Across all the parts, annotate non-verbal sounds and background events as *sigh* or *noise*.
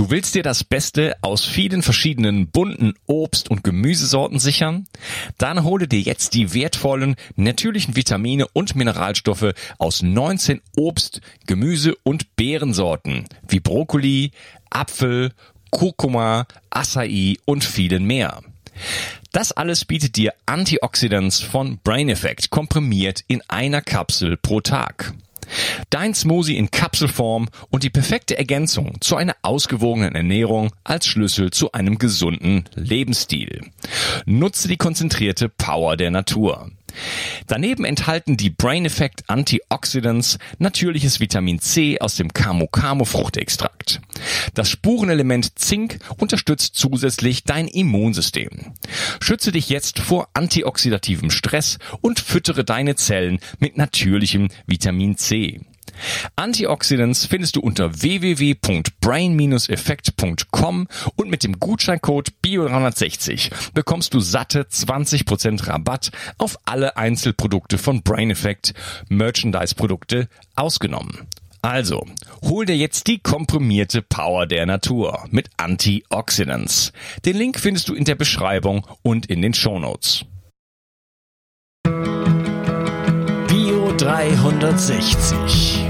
Du willst dir das Beste aus vielen verschiedenen bunten Obst- und Gemüsesorten sichern? Dann hole dir jetzt die wertvollen natürlichen Vitamine und Mineralstoffe aus 19 Obst-, Gemüse- und Beerensorten wie Brokkoli, Apfel, Kurkuma, Acai und vielen mehr. Das alles bietet dir Antioxidants von Brain Effect komprimiert in einer Kapsel pro Tag. Dein Smoothie in Kapselform und die perfekte Ergänzung zu einer ausgewogenen Ernährung als Schlüssel zu einem gesunden Lebensstil. Nutze die konzentrierte Power der Natur. Daneben enthalten die Brain Effect Antioxidants natürliches Vitamin C aus dem Camo Camo Fruchtextrakt. Das Spurenelement Zink unterstützt zusätzlich dein Immunsystem. Schütze dich jetzt vor antioxidativem Stress und füttere deine Zellen mit natürlichem Vitamin C. Antioxidants findest du unter www.brain-effekt.com und mit dem Gutscheincode BIO360 bekommst du satte 20% Rabatt auf alle Einzelprodukte von Brain Effect, Merchandise-Produkte ausgenommen. Also, hol dir jetzt die komprimierte Power der Natur mit Antioxidants. Den Link findest du in der Beschreibung und in den Shownotes. Bio 360.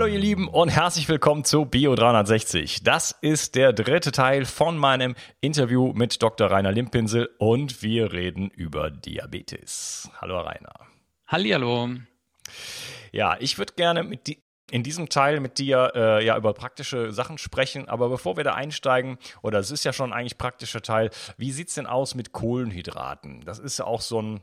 Hallo ihr Lieben und herzlich willkommen zu Bio 360. Das ist der dritte Teil von meinem Interview mit Dr. Rainer Limpinsel und wir reden über Diabetes. Hallo Rainer. Hallihallo. Ja, ich würde gerne mit die, in diesem Teil mit dir äh, ja über praktische Sachen sprechen, aber bevor wir da einsteigen, oder es ist ja schon eigentlich praktischer Teil, wie sieht's denn aus mit Kohlenhydraten? Das ist ja auch so ein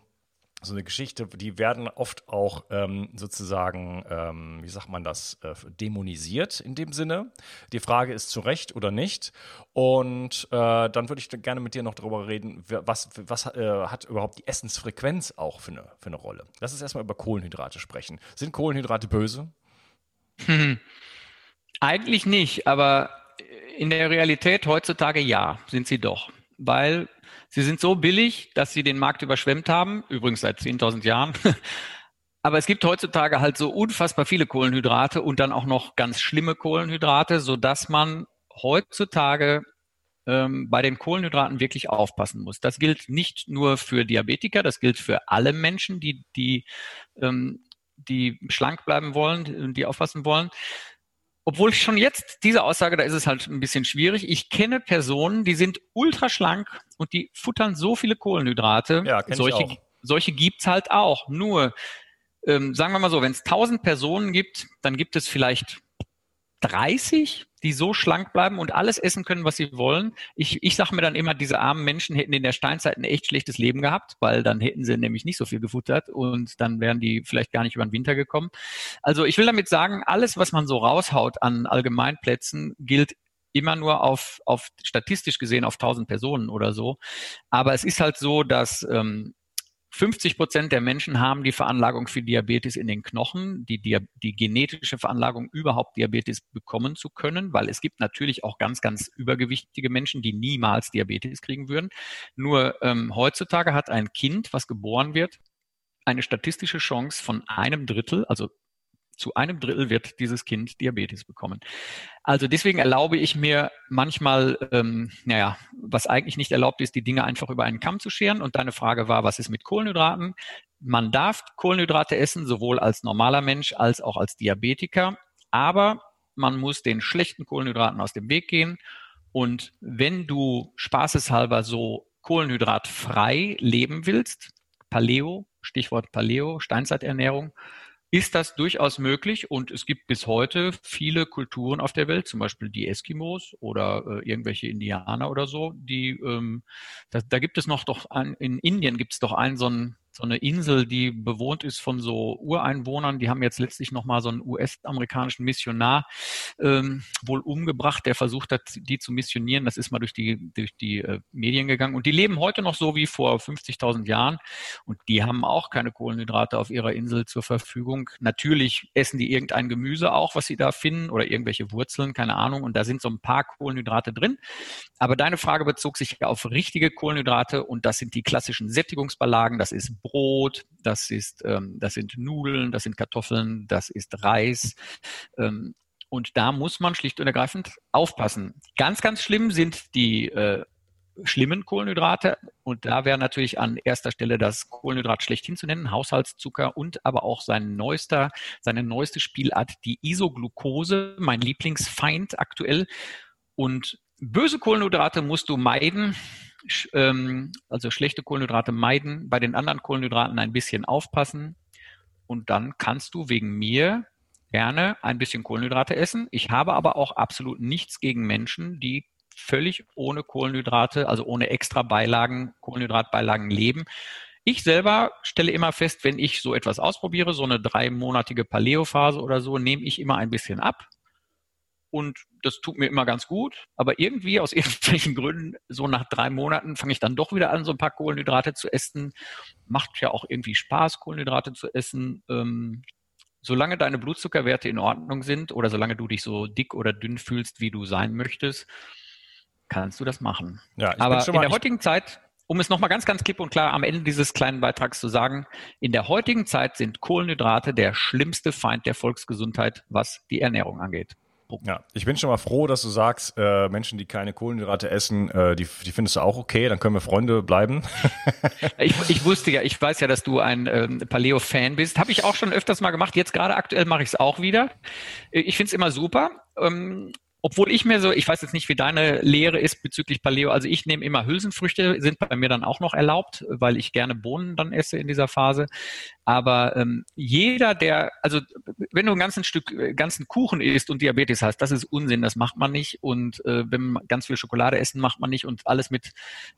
so eine Geschichte, die werden oft auch ähm, sozusagen, ähm, wie sagt man das, äh, dämonisiert in dem Sinne. Die Frage ist zu Recht oder nicht. Und äh, dann würde ich gerne mit dir noch darüber reden, was, was äh, hat überhaupt die Essensfrequenz auch für eine, für eine Rolle. Lass uns erstmal über Kohlenhydrate sprechen. Sind Kohlenhydrate böse? Hm. *laughs* Eigentlich nicht, aber in der Realität heutzutage ja, sind sie doch. Weil Sie sind so billig, dass sie den Markt überschwemmt haben, übrigens seit 10.000 Jahren. *laughs* Aber es gibt heutzutage halt so unfassbar viele Kohlenhydrate und dann auch noch ganz schlimme Kohlenhydrate, so dass man heutzutage ähm, bei den Kohlenhydraten wirklich aufpassen muss. Das gilt nicht nur für Diabetiker, das gilt für alle Menschen, die, die, ähm, die schlank bleiben wollen, die aufpassen wollen obwohl ich schon jetzt diese Aussage, da ist es halt ein bisschen schwierig. Ich kenne Personen, die sind ultra schlank und die futtern so viele Kohlenhydrate. Ja, solche, ich auch. solche gibt's halt auch. Nur, ähm, sagen wir mal so, wenn es 1000 Personen gibt, dann gibt es vielleicht 30, die so schlank bleiben und alles essen können, was sie wollen. Ich, ich sage mir dann immer, diese armen Menschen hätten in der Steinzeit ein echt schlechtes Leben gehabt, weil dann hätten sie nämlich nicht so viel gefuttert und dann wären die vielleicht gar nicht über den Winter gekommen. Also ich will damit sagen, alles, was man so raushaut an Allgemeinplätzen, gilt immer nur auf, auf statistisch gesehen auf 1000 Personen oder so. Aber es ist halt so, dass ähm, 50 Prozent der Menschen haben die Veranlagung für Diabetes in den Knochen, die, die, genetische Veranlagung überhaupt Diabetes bekommen zu können, weil es gibt natürlich auch ganz, ganz übergewichtige Menschen, die niemals Diabetes kriegen würden. Nur ähm, heutzutage hat ein Kind, was geboren wird, eine statistische Chance von einem Drittel, also zu einem Drittel wird dieses Kind Diabetes bekommen. Also deswegen erlaube ich mir manchmal, ähm, naja, was eigentlich nicht erlaubt ist, die Dinge einfach über einen Kamm zu scheren. Und deine Frage war, was ist mit Kohlenhydraten? Man darf Kohlenhydrate essen, sowohl als normaler Mensch als auch als Diabetiker. Aber man muss den schlechten Kohlenhydraten aus dem Weg gehen. Und wenn du spaßeshalber so kohlenhydratfrei leben willst, Paleo, Stichwort Paleo, Steinzeiternährung, ist das durchaus möglich? Und es gibt bis heute viele Kulturen auf der Welt, zum Beispiel die Eskimos oder äh, irgendwelche Indianer oder so, die ähm, da, da gibt es noch doch ein, in Indien gibt es doch einen so einen so eine Insel, die bewohnt ist von so Ureinwohnern. Die haben jetzt letztlich nochmal so einen US-amerikanischen Missionar ähm, wohl umgebracht, der versucht hat, die zu missionieren. Das ist mal durch die, durch die äh, Medien gegangen. Und die leben heute noch so wie vor 50.000 Jahren. Und die haben auch keine Kohlenhydrate auf ihrer Insel zur Verfügung. Natürlich essen die irgendein Gemüse auch, was sie da finden, oder irgendwelche Wurzeln, keine Ahnung. Und da sind so ein paar Kohlenhydrate drin. Aber deine Frage bezog sich auf richtige Kohlenhydrate und das sind die klassischen Sättigungsbellagen. Das ist Brot, das ist, ähm, das sind Nudeln, das sind Kartoffeln, das ist Reis. Ähm, und da muss man schlicht und ergreifend aufpassen. Ganz, ganz schlimm sind die äh, schlimmen Kohlenhydrate. Und da wäre natürlich an erster Stelle das Kohlenhydrat schlechthin zu nennen, Haushaltszucker und aber auch sein neuester, seine neueste Spielart, die Isoglucose, mein Lieblingsfeind aktuell. Und böse Kohlenhydrate musst du meiden, ähm, also schlechte Kohlenhydrate meiden, bei den anderen Kohlenhydraten ein bisschen aufpassen. Und dann kannst du wegen mir gerne ein bisschen Kohlenhydrate essen. Ich habe aber auch absolut nichts gegen Menschen, die völlig ohne Kohlenhydrate, also ohne extra Beilagen, Kohlenhydratbeilagen leben. Ich selber stelle immer fest, wenn ich so etwas ausprobiere, so eine dreimonatige Paleo-Phase oder so, nehme ich immer ein bisschen ab. Und das tut mir immer ganz gut. Aber irgendwie aus *laughs* irgendwelchen Gründen, so nach drei Monaten, fange ich dann doch wieder an, so ein paar Kohlenhydrate zu essen. Macht ja auch irgendwie Spaß, Kohlenhydrate zu essen. Ähm, solange deine Blutzuckerwerte in Ordnung sind oder solange du dich so dick oder dünn fühlst, wie du sein möchtest, kannst du das machen. Ja, Aber in der heutigen Zeit, um es nochmal ganz, ganz klipp und klar am Ende dieses kleinen Beitrags zu sagen, in der heutigen Zeit sind Kohlenhydrate der schlimmste Feind der Volksgesundheit, was die Ernährung angeht. Ja, ich bin schon mal froh, dass du sagst, äh, Menschen, die keine Kohlenhydrate essen, äh, die, die findest du auch okay, dann können wir Freunde bleiben. *laughs* ich, ich wusste ja, ich weiß ja, dass du ein ähm, Paleo-Fan bist. Habe ich auch schon öfters mal gemacht. Jetzt gerade aktuell mache ich es auch wieder. Ich finde es immer super. Ähm, obwohl ich mir so, ich weiß jetzt nicht, wie deine Lehre ist bezüglich Paleo. Also ich nehme immer Hülsenfrüchte, sind bei mir dann auch noch erlaubt, weil ich gerne Bohnen dann esse in dieser Phase. Aber ähm, jeder, der, also wenn du ein ganzen Stück, äh, ganzen Kuchen isst und Diabetes hast, das ist Unsinn, das macht man nicht. Und äh, wenn man ganz viel Schokolade essen, macht man nicht. Und alles mit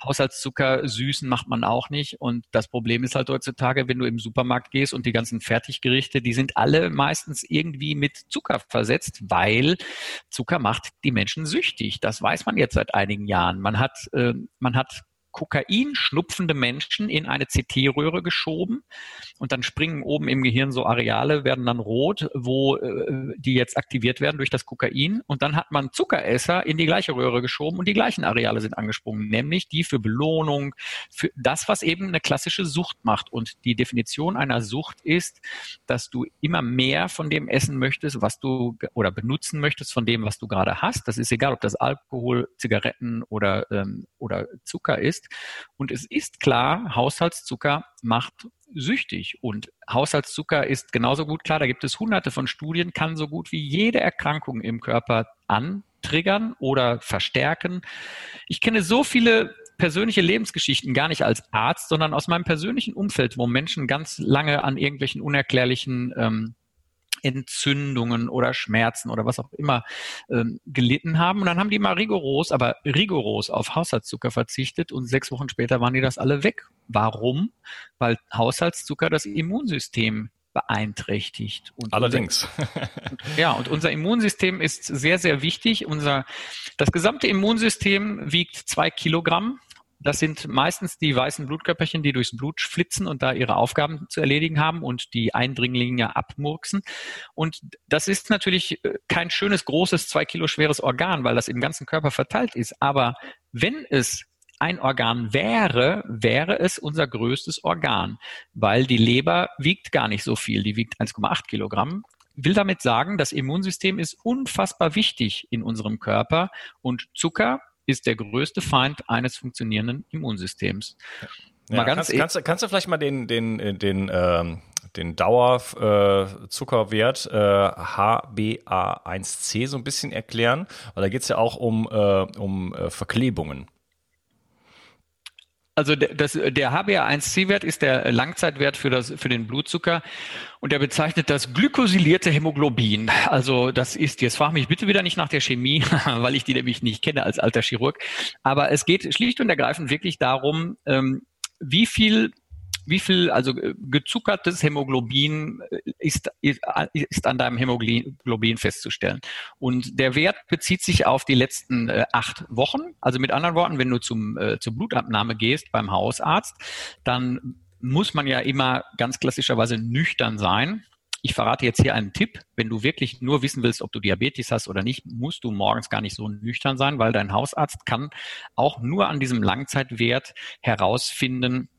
Haushaltszucker, Süßen macht man auch nicht. Und das Problem ist halt heutzutage, wenn du im Supermarkt gehst und die ganzen Fertiggerichte, die sind alle meistens irgendwie mit Zucker versetzt, weil Zucker macht die Menschen süchtig. Das weiß man jetzt seit einigen Jahren. Man hat, äh, man hat Kokain schnupfende Menschen in eine CT-Röhre geschoben und dann springen oben im Gehirn so Areale, werden dann rot, wo äh, die jetzt aktiviert werden durch das Kokain und dann hat man Zuckeresser in die gleiche Röhre geschoben und die gleichen Areale sind angesprungen, nämlich die für Belohnung, für das, was eben eine klassische Sucht macht und die Definition einer Sucht ist, dass du immer mehr von dem essen möchtest, was du oder benutzen möchtest von dem, was du gerade hast. Das ist egal, ob das Alkohol, Zigaretten oder, ähm, oder Zucker ist ist. Und es ist klar, Haushaltszucker macht süchtig. Und Haushaltszucker ist genauso gut klar, da gibt es hunderte von Studien, kann so gut wie jede Erkrankung im Körper antriggern oder verstärken. Ich kenne so viele persönliche Lebensgeschichten gar nicht als Arzt, sondern aus meinem persönlichen Umfeld, wo Menschen ganz lange an irgendwelchen unerklärlichen ähm, Entzündungen oder Schmerzen oder was auch immer ähm, gelitten haben. Und dann haben die mal rigoros, aber rigoros auf Haushaltszucker verzichtet und sechs Wochen später waren die das alle weg. Warum? Weil Haushaltszucker das Immunsystem beeinträchtigt. Und Allerdings. Unser, *laughs* ja, und unser Immunsystem ist sehr, sehr wichtig. Unser, das gesamte Immunsystem wiegt zwei Kilogramm. Das sind meistens die weißen Blutkörperchen, die durchs Blut flitzen und da ihre Aufgaben zu erledigen haben und die Eindringlinge abmurksen. Und das ist natürlich äh, kein schönes, großes, zwei Kilo schweres Organ, weil das im ganzen Körper verteilt ist. Aber wenn es ein Organ wäre, wäre es unser größtes Organ, weil die Leber wiegt gar nicht so viel, die wiegt 1,8 Kilogramm. Will damit sagen, das Immunsystem ist unfassbar wichtig in unserem Körper und Zucker ist der größte Feind eines funktionierenden Immunsystems. Ja, kannst, kannst, du, kannst du vielleicht mal den, den, äh, den, ähm, den Dauerzuckerwert äh, HbA1c so ein bisschen erklären? Weil da geht es ja auch um, äh, um äh, Verklebungen. Also das, der HbA1c-Wert ist der Langzeitwert für, das, für den Blutzucker und der bezeichnet das glykosilierte Hämoglobin. Also das ist, jetzt frage mich bitte wieder nicht nach der Chemie, *laughs* weil ich die nämlich nicht kenne als alter Chirurg, aber es geht schlicht und ergreifend wirklich darum, ähm, wie viel wie viel, also äh, gezuckertes Hämoglobin äh, ist, ist, ist an deinem Hämoglobin festzustellen. Und der Wert bezieht sich auf die letzten äh, acht Wochen. Also mit anderen Worten, wenn du zum, äh, zur Blutabnahme gehst beim Hausarzt, dann muss man ja immer ganz klassischerweise nüchtern sein. Ich verrate jetzt hier einen Tipp. Wenn du wirklich nur wissen willst, ob du Diabetes hast oder nicht, musst du morgens gar nicht so nüchtern sein, weil dein Hausarzt kann auch nur an diesem Langzeitwert herausfinden,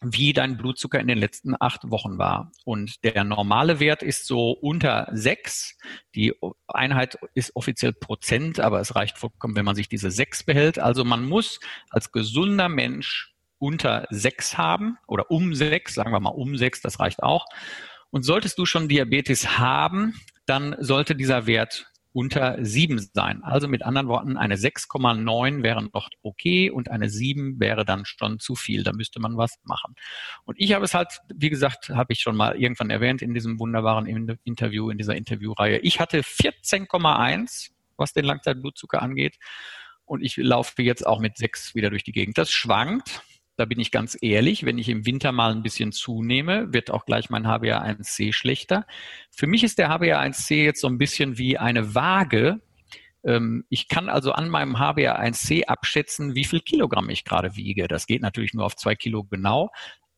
wie dein Blutzucker in den letzten acht Wochen war. Und der normale Wert ist so unter sechs. Die Einheit ist offiziell Prozent, aber es reicht vollkommen, wenn man sich diese sechs behält. Also man muss als gesunder Mensch unter sechs haben oder um sechs, sagen wir mal um sechs, das reicht auch. Und solltest du schon Diabetes haben, dann sollte dieser Wert unter sieben sein. Also mit anderen Worten, eine 6,9 wäre noch okay und eine 7 wäre dann schon zu viel. Da müsste man was machen. Und ich habe es halt, wie gesagt, habe ich schon mal irgendwann erwähnt in diesem wunderbaren Interview, in dieser Interviewreihe. Ich hatte 14,1, was den Langzeitblutzucker angeht. Und ich laufe jetzt auch mit 6 wieder durch die Gegend. Das schwankt. Da bin ich ganz ehrlich, wenn ich im Winter mal ein bisschen zunehme, wird auch gleich mein HbA1c schlechter. Für mich ist der HbA1c jetzt so ein bisschen wie eine Waage. Ähm, ich kann also an meinem HbA1c abschätzen, wie viel Kilogramm ich gerade wiege. Das geht natürlich nur auf zwei Kilo genau,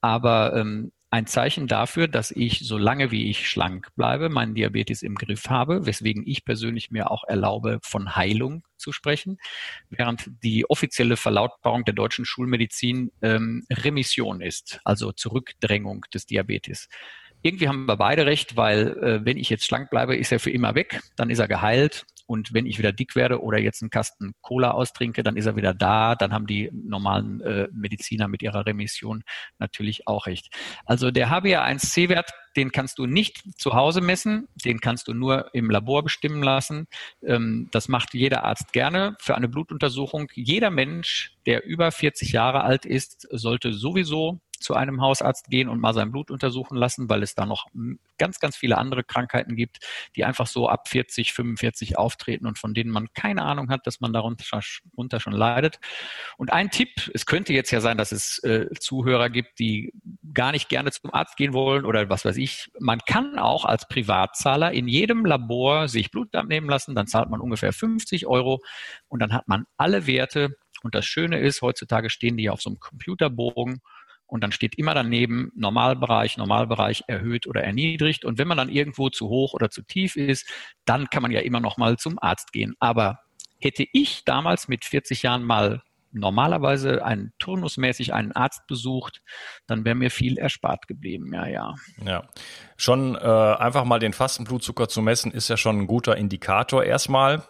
aber ähm, ein Zeichen dafür, dass ich, solange wie ich schlank bleibe, meinen Diabetes im Griff habe, weswegen ich persönlich mir auch erlaube, von Heilung zu sprechen, während die offizielle Verlautbarung der deutschen Schulmedizin ähm, Remission ist, also Zurückdrängung des Diabetes. Irgendwie haben wir beide recht, weil äh, wenn ich jetzt schlank bleibe, ist er für immer weg, dann ist er geheilt und wenn ich wieder dick werde oder jetzt einen Kasten Cola austrinke, dann ist er wieder da. Dann haben die normalen äh, Mediziner mit ihrer Remission natürlich auch recht. Also der HbA1c-Wert, den kannst du nicht zu Hause messen, den kannst du nur im Labor bestimmen lassen. Ähm, das macht jeder Arzt gerne für eine Blutuntersuchung. Jeder Mensch, der über 40 Jahre alt ist, sollte sowieso zu einem Hausarzt gehen und mal sein Blut untersuchen lassen, weil es da noch ganz, ganz viele andere Krankheiten gibt, die einfach so ab 40, 45 auftreten und von denen man keine Ahnung hat, dass man darunter schon leidet. Und ein Tipp, es könnte jetzt ja sein, dass es äh, Zuhörer gibt, die gar nicht gerne zum Arzt gehen wollen oder was weiß ich. Man kann auch als Privatzahler in jedem Labor sich Blut abnehmen lassen, dann zahlt man ungefähr 50 Euro und dann hat man alle Werte. Und das Schöne ist, heutzutage stehen die auf so einem Computerbogen und dann steht immer daneben Normalbereich, Normalbereich erhöht oder erniedrigt. Und wenn man dann irgendwo zu hoch oder zu tief ist, dann kann man ja immer noch mal zum Arzt gehen. Aber hätte ich damals mit 40 Jahren mal normalerweise einen turnusmäßig einen Arzt besucht, dann wäre mir viel erspart geblieben. Ja, ja. Ja, schon äh, einfach mal den Fastenblutzucker zu messen, ist ja schon ein guter Indikator erstmal.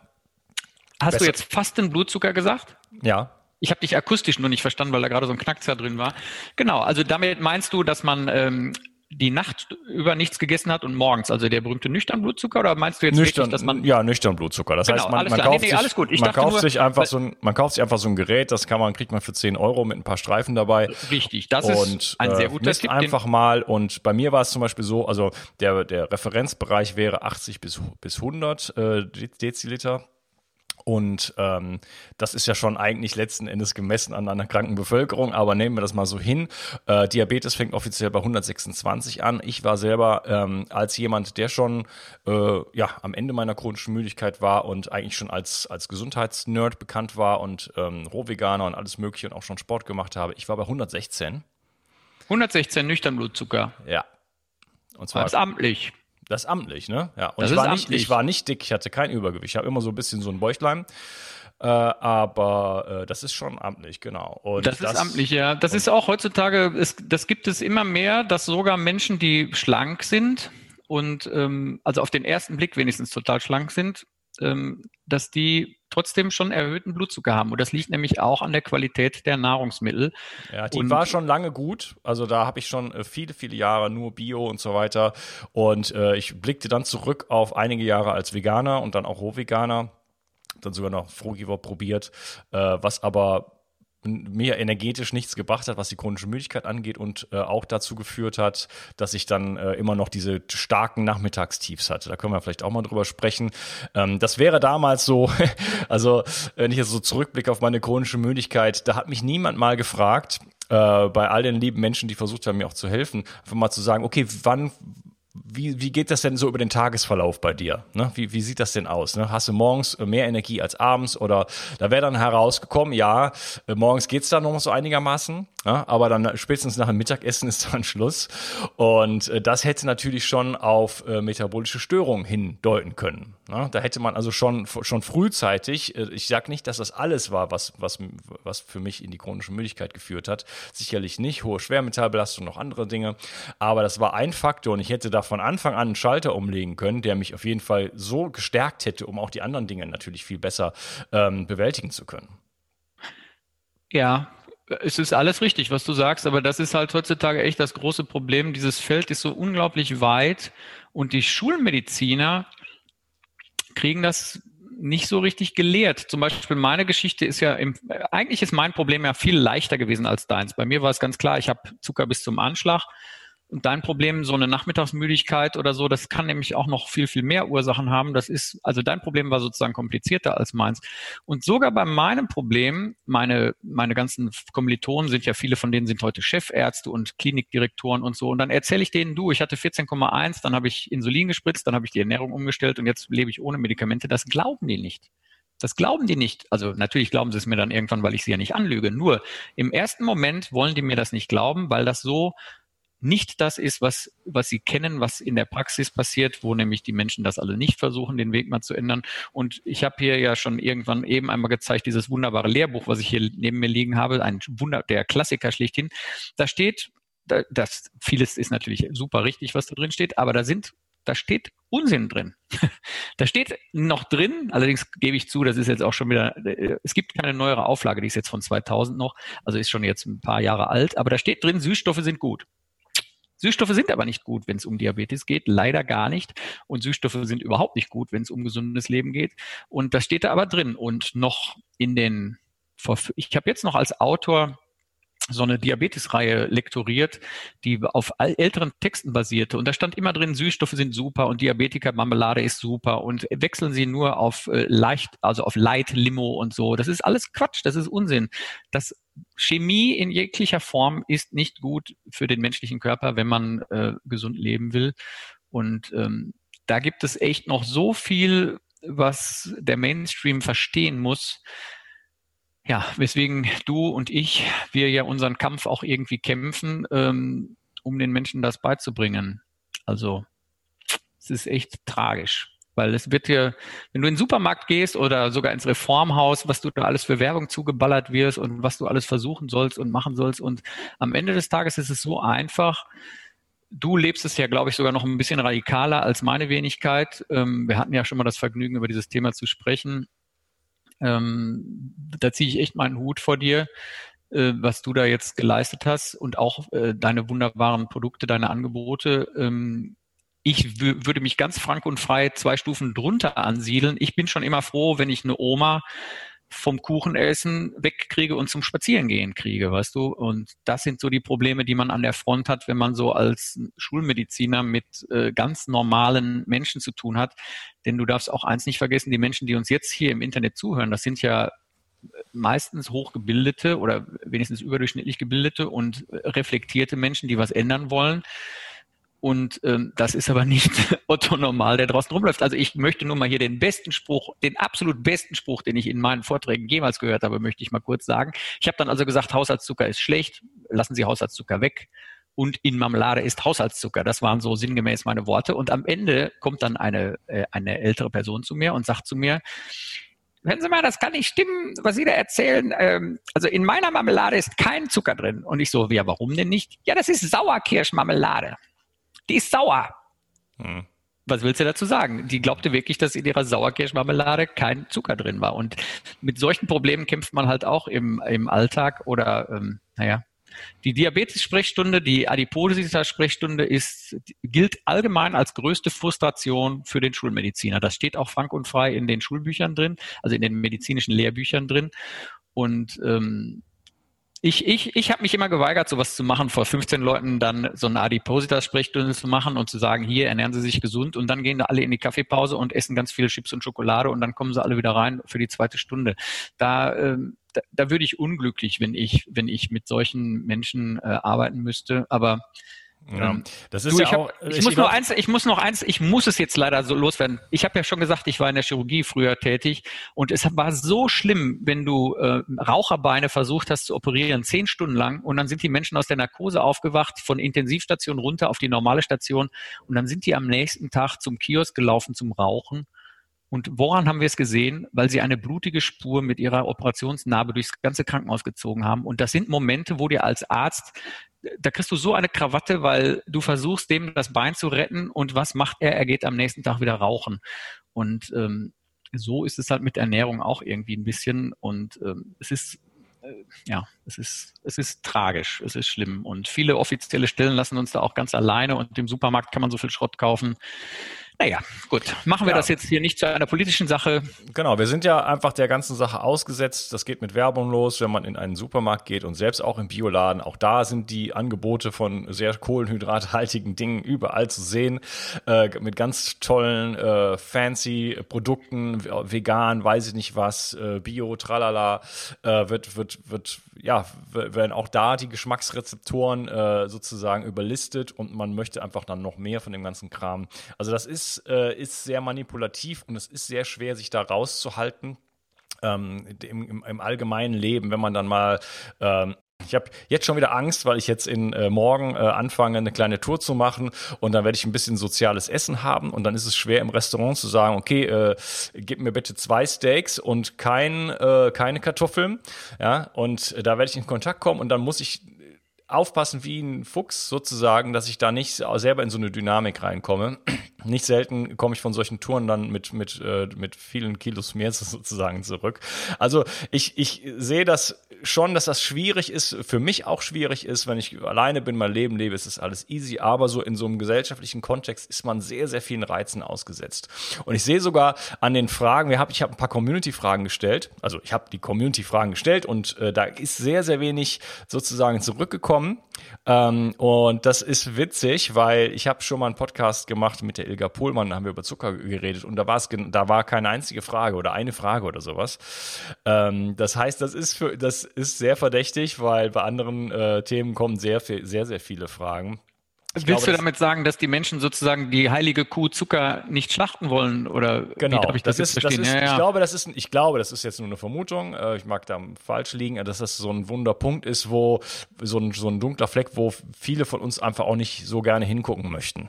Hast Besser. du jetzt Fastenblutzucker gesagt? Ja. Ich habe dich akustisch nur nicht verstanden, weil da gerade so ein Knackzer drin war. Genau, also damit meinst du, dass man ähm, die Nacht über nichts gegessen hat und morgens, also der berühmte nüchtern Blutzucker oder meinst du jetzt nüchtern, wirklich, dass man ja nüchtern Blutzucker? Das genau, heißt, man, man kauft, nee, nee, sich, man kauft nur, sich einfach so ein, man kauft sich einfach so ein Gerät, das kann man kriegt man für 10 Euro mit ein paar Streifen dabei. Richtig, das und, ist ein sehr guter äh, Tipp. einfach mal und bei mir war es zum Beispiel so, also der der Referenzbereich wäre 80 bis bis 100 äh, Deziliter und ähm, das ist ja schon eigentlich letzten Endes gemessen an einer kranken Bevölkerung, aber nehmen wir das mal so hin. Äh, Diabetes fängt offiziell bei 126 an. Ich war selber ähm, als jemand, der schon äh, ja am Ende meiner chronischen Müdigkeit war und eigentlich schon als, als Gesundheitsnerd bekannt war und ähm, Rohveganer und alles mögliche und auch schon Sport gemacht habe. Ich war bei 116. 116 nüchtern Blutzucker. Ja. Und zwar ist amtlich. Das ist amtlich, ne? Ja. Und das ich war, amtlich. nicht, ich war nicht dick, ich hatte kein Übergewicht. Ich habe immer so ein bisschen so ein Bäuchlein. Äh, aber äh, das ist schon amtlich, genau. Und das, das ist amtlich, ja. Das ist auch heutzutage, es, das gibt es immer mehr, dass sogar Menschen, die schlank sind und ähm, also auf den ersten Blick wenigstens total schlank sind, ähm, dass die trotzdem schon erhöhten Blutzucker haben. Und das liegt nämlich auch an der Qualität der Nahrungsmittel. Ja, die und war schon lange gut. Also da habe ich schon äh, viele, viele Jahre nur Bio und so weiter. Und äh, ich blickte dann zurück auf einige Jahre als Veganer und dann auch Rohveganer. Dann sogar noch Frugivore probiert, äh, was aber mir energetisch nichts gebracht hat, was die chronische Müdigkeit angeht und äh, auch dazu geführt hat, dass ich dann äh, immer noch diese starken Nachmittagstiefs hatte. Da können wir vielleicht auch mal drüber sprechen. Ähm, das wäre damals so, *laughs* also wenn ich jetzt so zurückblicke auf meine chronische Müdigkeit, da hat mich niemand mal gefragt, äh, bei all den lieben Menschen, die versucht haben, mir auch zu helfen, einfach mal zu sagen, okay, wann wie, wie geht das denn so über den Tagesverlauf bei dir? Ne? Wie, wie sieht das denn aus? Ne? Hast du morgens mehr Energie als abends? Oder da wäre dann herausgekommen, ja, äh, morgens geht's dann noch so einigermaßen, ja, aber dann spätestens nach dem Mittagessen ist dann Schluss. Und äh, das hätte natürlich schon auf äh, metabolische Störungen hindeuten können. Ne? Da hätte man also schon, schon frühzeitig, äh, ich sage nicht, dass das alles war, was, was, was für mich in die chronische Müdigkeit geführt hat. Sicherlich nicht, hohe Schwermetallbelastung, noch andere Dinge. Aber das war ein Faktor und ich hätte da von Anfang an einen Schalter umlegen können, der mich auf jeden Fall so gestärkt hätte, um auch die anderen Dinge natürlich viel besser ähm, bewältigen zu können. Ja, es ist alles richtig, was du sagst, aber das ist halt heutzutage echt das große Problem. Dieses Feld ist so unglaublich weit und die Schulmediziner kriegen das nicht so richtig gelehrt. Zum Beispiel meine Geschichte ist ja, im, eigentlich ist mein Problem ja viel leichter gewesen als deins. Bei mir war es ganz klar, ich habe Zucker bis zum Anschlag und dein Problem, so eine Nachmittagsmüdigkeit oder so, das kann nämlich auch noch viel, viel mehr Ursachen haben. Das ist, also dein Problem war sozusagen komplizierter als meins. Und sogar bei meinem Problem, meine, meine ganzen Kommilitonen sind ja, viele von denen sind heute Chefärzte und Klinikdirektoren und so. Und dann erzähle ich denen, du, ich hatte 14,1, dann habe ich Insulin gespritzt, dann habe ich die Ernährung umgestellt und jetzt lebe ich ohne Medikamente. Das glauben die nicht. Das glauben die nicht. Also natürlich glauben sie es mir dann irgendwann, weil ich sie ja nicht anlüge. Nur im ersten Moment wollen die mir das nicht glauben, weil das so nicht das ist, was, was sie kennen, was in der Praxis passiert, wo nämlich die Menschen das alle nicht versuchen, den Weg mal zu ändern. Und ich habe hier ja schon irgendwann eben einmal gezeigt, dieses wunderbare Lehrbuch, was ich hier neben mir liegen habe, ein Wunder, der Klassiker schlichthin. Da steht, da, das vieles ist natürlich super richtig, was da drin steht, aber da sind da steht Unsinn drin. *laughs* da steht noch drin, allerdings gebe ich zu, das ist jetzt auch schon wieder, es gibt keine neuere Auflage, die ist jetzt von 2000 noch, also ist schon jetzt ein paar Jahre alt, aber da steht drin, Süßstoffe sind gut. Süßstoffe sind aber nicht gut, wenn es um Diabetes geht, leider gar nicht. Und Süßstoffe sind überhaupt nicht gut, wenn es um gesundes Leben geht. Und das steht da aber drin. Und noch in den, ich habe jetzt noch als Autor so eine Diabetes-Reihe lektoriert, die auf älteren Texten basierte. Und da stand immer drin, Süßstoffe sind super und Diabetiker-Marmelade ist super und wechseln Sie nur auf äh, leicht, also auf Light Limo und so. Das ist alles Quatsch, das ist Unsinn. Das Chemie in jeglicher Form ist nicht gut für den menschlichen Körper, wenn man äh, gesund leben will. Und ähm, da gibt es echt noch so viel, was der Mainstream verstehen muss, ja, weswegen du und ich, wir ja unseren Kampf auch irgendwie kämpfen, ähm, um den Menschen das beizubringen. Also es ist echt tragisch. Weil es wird dir, wenn du in den Supermarkt gehst oder sogar ins Reformhaus, was du da alles für Werbung zugeballert wirst und was du alles versuchen sollst und machen sollst. Und am Ende des Tages ist es so einfach. Du lebst es ja, glaube ich, sogar noch ein bisschen radikaler als meine Wenigkeit. Ähm, wir hatten ja schon mal das Vergnügen, über dieses Thema zu sprechen. Ähm, da ziehe ich echt meinen Hut vor dir, äh, was du da jetzt geleistet hast und auch äh, deine wunderbaren Produkte, deine Angebote. Ähm, ich würde mich ganz frank und frei zwei Stufen drunter ansiedeln. Ich bin schon immer froh, wenn ich eine Oma vom Kuchenessen wegkriege und zum Spazierengehen kriege, weißt du? Und das sind so die Probleme, die man an der Front hat, wenn man so als Schulmediziner mit äh, ganz normalen Menschen zu tun hat. Denn du darfst auch eins nicht vergessen, die Menschen, die uns jetzt hier im Internet zuhören, das sind ja meistens hochgebildete oder wenigstens überdurchschnittlich gebildete und reflektierte Menschen, die was ändern wollen. Und ähm, das ist aber nicht *laughs* Otto Normal, der draußen rumläuft. Also ich möchte nur mal hier den besten Spruch, den absolut besten Spruch, den ich in meinen Vorträgen jemals gehört habe, möchte ich mal kurz sagen. Ich habe dann also gesagt, Haushaltszucker ist schlecht, lassen Sie Haushaltszucker weg. Und in Marmelade ist Haushaltszucker. Das waren so sinngemäß meine Worte. Und am Ende kommt dann eine, äh, eine ältere Person zu mir und sagt zu mir, Hören Sie mal, das kann nicht stimmen, was Sie da erzählen. Ähm, also in meiner Marmelade ist kein Zucker drin. Und ich so, ja, warum denn nicht? Ja, das ist Sauerkirschmarmelade die ist sauer. Hm. Was willst du dazu sagen? Die glaubte wirklich, dass in ihrer Sauerkirschmarmelade kein Zucker drin war. Und mit solchen Problemen kämpft man halt auch im, im Alltag oder, ähm, naja, die Diabetes-Sprechstunde, die Adipositas-Sprechstunde ist, gilt allgemein als größte Frustration für den Schulmediziner. Das steht auch frank und frei in den Schulbüchern drin, also in den medizinischen Lehrbüchern drin. Und ähm, ich, ich, ich habe mich immer geweigert, sowas zu machen, vor 15 Leuten dann so eine Adipositas-Sprechstunde zu machen und zu sagen, hier ernähren Sie sich gesund und dann gehen da alle in die Kaffeepause und essen ganz viele Chips und Schokolade und dann kommen sie alle wieder rein für die zweite Stunde. Da, ähm, da, da würde ich unglücklich, wenn ich, wenn ich mit solchen Menschen äh, arbeiten müsste. Aber ja, ähm, das ist du, ja ich, hab, auch, ich, ich muss nur eins, ich muss noch eins, ich muss es jetzt leider so loswerden. Ich habe ja schon gesagt, ich war in der Chirurgie früher tätig und es war so schlimm, wenn du äh, Raucherbeine versucht hast zu operieren, zehn Stunden lang und dann sind die Menschen aus der Narkose aufgewacht, von Intensivstation runter auf die normale Station und dann sind die am nächsten Tag zum Kiosk gelaufen zum Rauchen. Und woran haben wir es gesehen? Weil sie eine blutige Spur mit ihrer Operationsnarbe durchs ganze Krankenhaus gezogen haben. Und das sind Momente, wo dir als Arzt da kriegst du so eine Krawatte, weil du versuchst, dem das Bein zu retten und was macht er? Er geht am nächsten Tag wieder rauchen. Und ähm, so ist es halt mit Ernährung auch irgendwie ein bisschen. Und ähm, es ist äh, ja, es ist, es ist tragisch, es ist schlimm. Und viele offizielle Stellen lassen uns da auch ganz alleine und im Supermarkt kann man so viel Schrott kaufen. Naja, gut. Machen wir ja. das jetzt hier nicht zu einer politischen Sache. Genau, wir sind ja einfach der ganzen Sache ausgesetzt. Das geht mit Werbung los, wenn man in einen Supermarkt geht und selbst auch im Bioladen. Auch da sind die Angebote von sehr kohlenhydrathaltigen Dingen überall zu sehen. Äh, mit ganz tollen, äh, fancy Produkten, vegan, weiß ich nicht was, äh, Bio, tralala, äh, wird, wird, wird, ja, werden auch da die Geschmacksrezeptoren äh, sozusagen überlistet und man möchte einfach dann noch mehr von dem ganzen Kram. Also das ist äh, ist sehr manipulativ und es ist sehr schwer, sich da rauszuhalten. Ähm, im, im, allgemeinen Leben, wenn man dann mal ähm, ich habe jetzt schon wieder Angst, weil ich jetzt in äh, morgen äh, anfange, eine kleine Tour zu machen und dann werde ich ein bisschen soziales Essen haben und dann ist es schwer im Restaurant zu sagen, okay, äh, gib mir bitte zwei Steaks und kein, äh, keine Kartoffeln, ja, und da werde ich in Kontakt kommen und dann muss ich aufpassen wie ein Fuchs sozusagen, dass ich da nicht selber in so eine Dynamik reinkomme. Nicht selten komme ich von solchen Touren dann mit, mit, äh, mit vielen Kilos *laughs* mehr sozusagen zurück. Also ich, ich sehe das schon, dass das schwierig ist, für mich auch schwierig ist, wenn ich alleine bin, mein Leben lebe, ist es alles easy, aber so in so einem gesellschaftlichen Kontext ist man sehr, sehr vielen Reizen ausgesetzt. Und ich sehe sogar an den Fragen, wir haben, ich habe ein paar Community-Fragen gestellt, also ich habe die Community-Fragen gestellt und äh, da ist sehr, sehr wenig sozusagen zurückgekommen. Ähm, und das ist witzig, weil ich habe schon mal einen Podcast gemacht mit der Ilga Pohlmann, da haben wir über Zucker geredet und da war es, da war keine einzige Frage oder eine Frage oder sowas. Ähm, das heißt, das ist für, das ist sehr verdächtig, weil bei anderen äh, Themen kommen sehr, sehr, sehr viele Fragen. Ich Willst glaube, du damit sagen, dass die Menschen sozusagen die heilige Kuh Zucker nicht schlachten wollen oder genau, ich das, das ist? Das ist, ja, ja. Ich glaube, das ist, ich glaube, das ist jetzt nur eine Vermutung. Äh, ich mag da falsch liegen, dass das so ein Wunderpunkt ist, wo so ein, so ein dunkler Fleck, wo viele von uns einfach auch nicht so gerne hingucken möchten.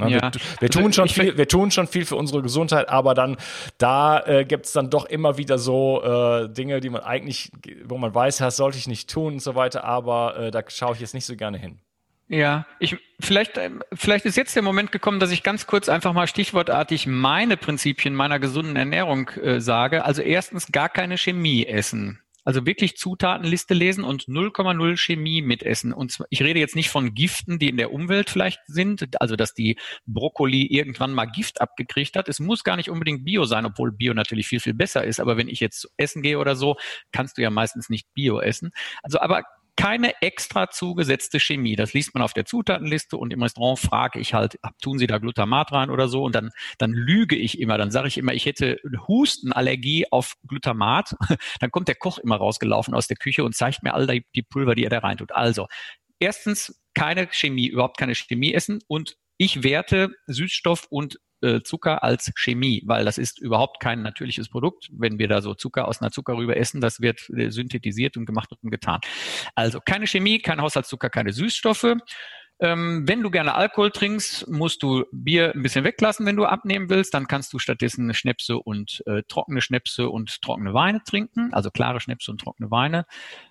Ja, ja. Wir, wir, tun schon viel, wir tun schon viel für unsere Gesundheit, aber dann da äh, gibt es dann doch immer wieder so äh, Dinge, die man eigentlich, wo man weiß, das sollte ich nicht tun und so weiter, aber äh, da schaue ich jetzt nicht so gerne hin. Ja, ich vielleicht ähm, vielleicht ist jetzt der Moment gekommen, dass ich ganz kurz einfach mal stichwortartig meine Prinzipien meiner gesunden Ernährung äh, sage. Also erstens gar keine Chemie essen. Also wirklich Zutatenliste lesen und 0,0 Chemie mitessen. Und ich rede jetzt nicht von Giften, die in der Umwelt vielleicht sind, also dass die Brokkoli irgendwann mal Gift abgekriegt hat. Es muss gar nicht unbedingt Bio sein, obwohl Bio natürlich viel, viel besser ist. Aber wenn ich jetzt essen gehe oder so, kannst du ja meistens nicht Bio essen. Also aber keine extra zugesetzte Chemie. Das liest man auf der Zutatenliste und im Restaurant frage ich halt, tun Sie da Glutamat rein oder so? Und dann, dann lüge ich immer. Dann sage ich immer, ich hätte Hustenallergie auf Glutamat. *laughs* Dann kommt der Koch immer rausgelaufen aus der Küche und zeigt mir all die, die Pulver, die er da rein tut. Also, erstens keine Chemie, überhaupt keine Chemie essen und ich werte Süßstoff und äh, Zucker als Chemie, weil das ist überhaupt kein natürliches Produkt. Wenn wir da so Zucker aus einer Zuckerrübe essen, das wird äh, synthetisiert und gemacht und getan. Also keine Chemie, kein Haushaltszucker, keine Süßstoffe. Ähm, wenn du gerne Alkohol trinkst, musst du Bier ein bisschen weglassen, wenn du abnehmen willst. Dann kannst du stattdessen Schnäpse und äh, trockene Schnäpse und trockene Weine trinken, also klare Schnäpse und trockene Weine.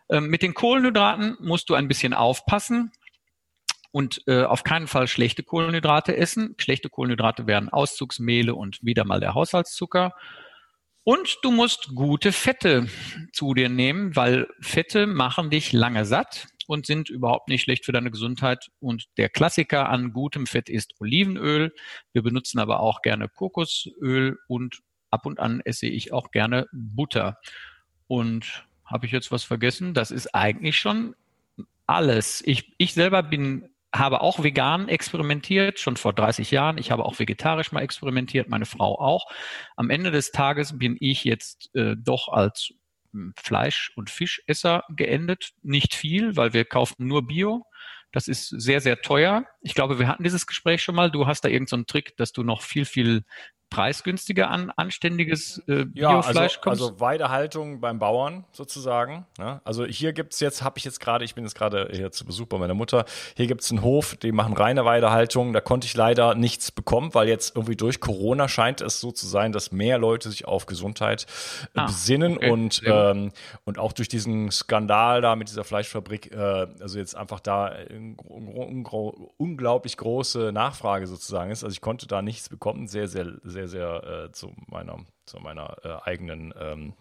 Ähm, mit den Kohlenhydraten musst du ein bisschen aufpassen und äh, auf keinen Fall schlechte Kohlenhydrate essen. Schlechte Kohlenhydrate wären Auszugsmehle und wieder mal der Haushaltszucker. Und du musst gute Fette zu dir nehmen, weil Fette machen dich lange satt und sind überhaupt nicht schlecht für deine Gesundheit. Und der Klassiker an gutem Fett ist Olivenöl. Wir benutzen aber auch gerne Kokosöl und ab und an esse ich auch gerne Butter. Und habe ich jetzt was vergessen? Das ist eigentlich schon alles. Ich, ich selber bin habe auch vegan experimentiert, schon vor 30 Jahren. Ich habe auch vegetarisch mal experimentiert, meine Frau auch. Am Ende des Tages bin ich jetzt äh, doch als hm, Fleisch- und Fischesser geendet. Nicht viel, weil wir kaufen nur Bio. Das ist sehr, sehr teuer. Ich glaube, wir hatten dieses Gespräch schon mal. Du hast da irgendeinen so Trick, dass du noch viel, viel preisgünstiger an anständiges äh, Biofleisch ja, also, kommst? Also Weidehaltung beim Bauern sozusagen. Ne? Also hier gibt's jetzt, habe ich jetzt gerade, ich bin jetzt gerade hier zu Besuch bei meiner Mutter, hier gibt's einen Hof, die machen reine Weidehaltung. Da konnte ich leider nichts bekommen, weil jetzt irgendwie durch Corona scheint es so zu sein, dass mehr Leute sich auf Gesundheit äh, ah, besinnen okay. und, ähm, und auch durch diesen Skandal da mit dieser Fleischfabrik, äh, also jetzt einfach da unglaublich große Nachfrage sozusagen ist. Also ich konnte da nichts bekommen, sehr, sehr, sehr sehr, äh, zu meiner, zu meiner äh, eigenen ähm,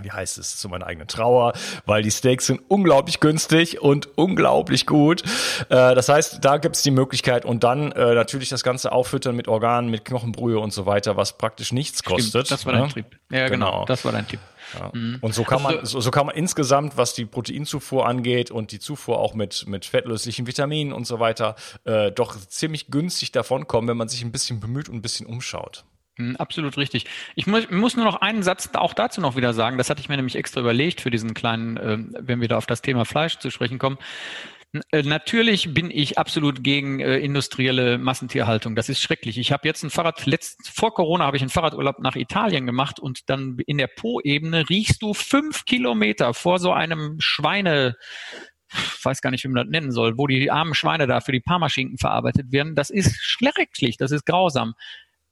wie heißt es, zu meiner eigenen Trauer, weil die Steaks sind unglaublich günstig und unglaublich gut. Äh, das heißt, da gibt es die Möglichkeit und dann äh, natürlich das Ganze auffüttern mit Organen, mit Knochenbrühe und so weiter, was praktisch nichts Stimmt, kostet. Das war dein ne? Tipp. Ja, genau. genau. Das war dein Tipp. Ja. Mhm. Und so kann man, also so, so, kann man insgesamt, was die Proteinzufuhr angeht und die Zufuhr auch mit, mit fettlöslichen Vitaminen und so weiter, äh, doch ziemlich günstig davonkommen, wenn man sich ein bisschen bemüht und ein bisschen umschaut. Mhm, absolut richtig. Ich muss, muss nur noch einen Satz auch dazu noch wieder sagen. Das hatte ich mir nämlich extra überlegt für diesen kleinen, äh, wenn wir da auf das Thema Fleisch zu sprechen kommen. Äh, natürlich bin ich absolut gegen äh, industrielle Massentierhaltung. Das ist schrecklich. Ich habe jetzt ein Fahrrad, letzt, vor Corona habe ich einen Fahrradurlaub nach Italien gemacht und dann in der Po-Ebene riechst du fünf Kilometer vor so einem Schweine, weiß gar nicht, wie man das nennen soll, wo die armen Schweine da für die Parmaschinken verarbeitet werden. Das ist schrecklich, das ist grausam.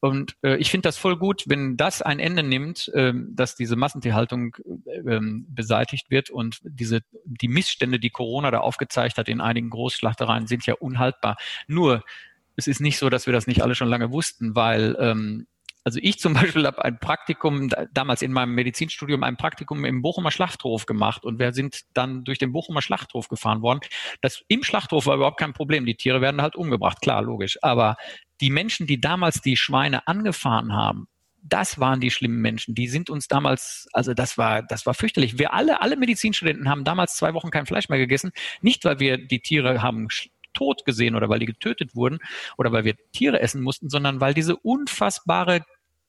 Und äh, ich finde das voll gut, wenn das ein Ende nimmt, ähm, dass diese Massentierhaltung ähm, beseitigt wird und diese die Missstände, die Corona da aufgezeigt hat in einigen Großschlachtereien, sind ja unhaltbar. Nur es ist nicht so, dass wir das nicht alle schon lange wussten, weil ähm, also ich zum *laughs* Beispiel habe ein Praktikum, damals in meinem Medizinstudium ein Praktikum im Bochumer Schlachthof gemacht und wir sind dann durch den Bochumer Schlachthof gefahren worden. Das im Schlachthof war überhaupt kein Problem. Die Tiere werden halt umgebracht, klar, logisch. Aber die Menschen, die damals die Schweine angefahren haben, das waren die schlimmen Menschen. Die sind uns damals, also das war, das war fürchterlich. Wir alle, alle Medizinstudenten haben damals zwei Wochen kein Fleisch mehr gegessen. Nicht, weil wir die Tiere haben tot gesehen oder weil die getötet wurden oder weil wir Tiere essen mussten, sondern weil diese unfassbare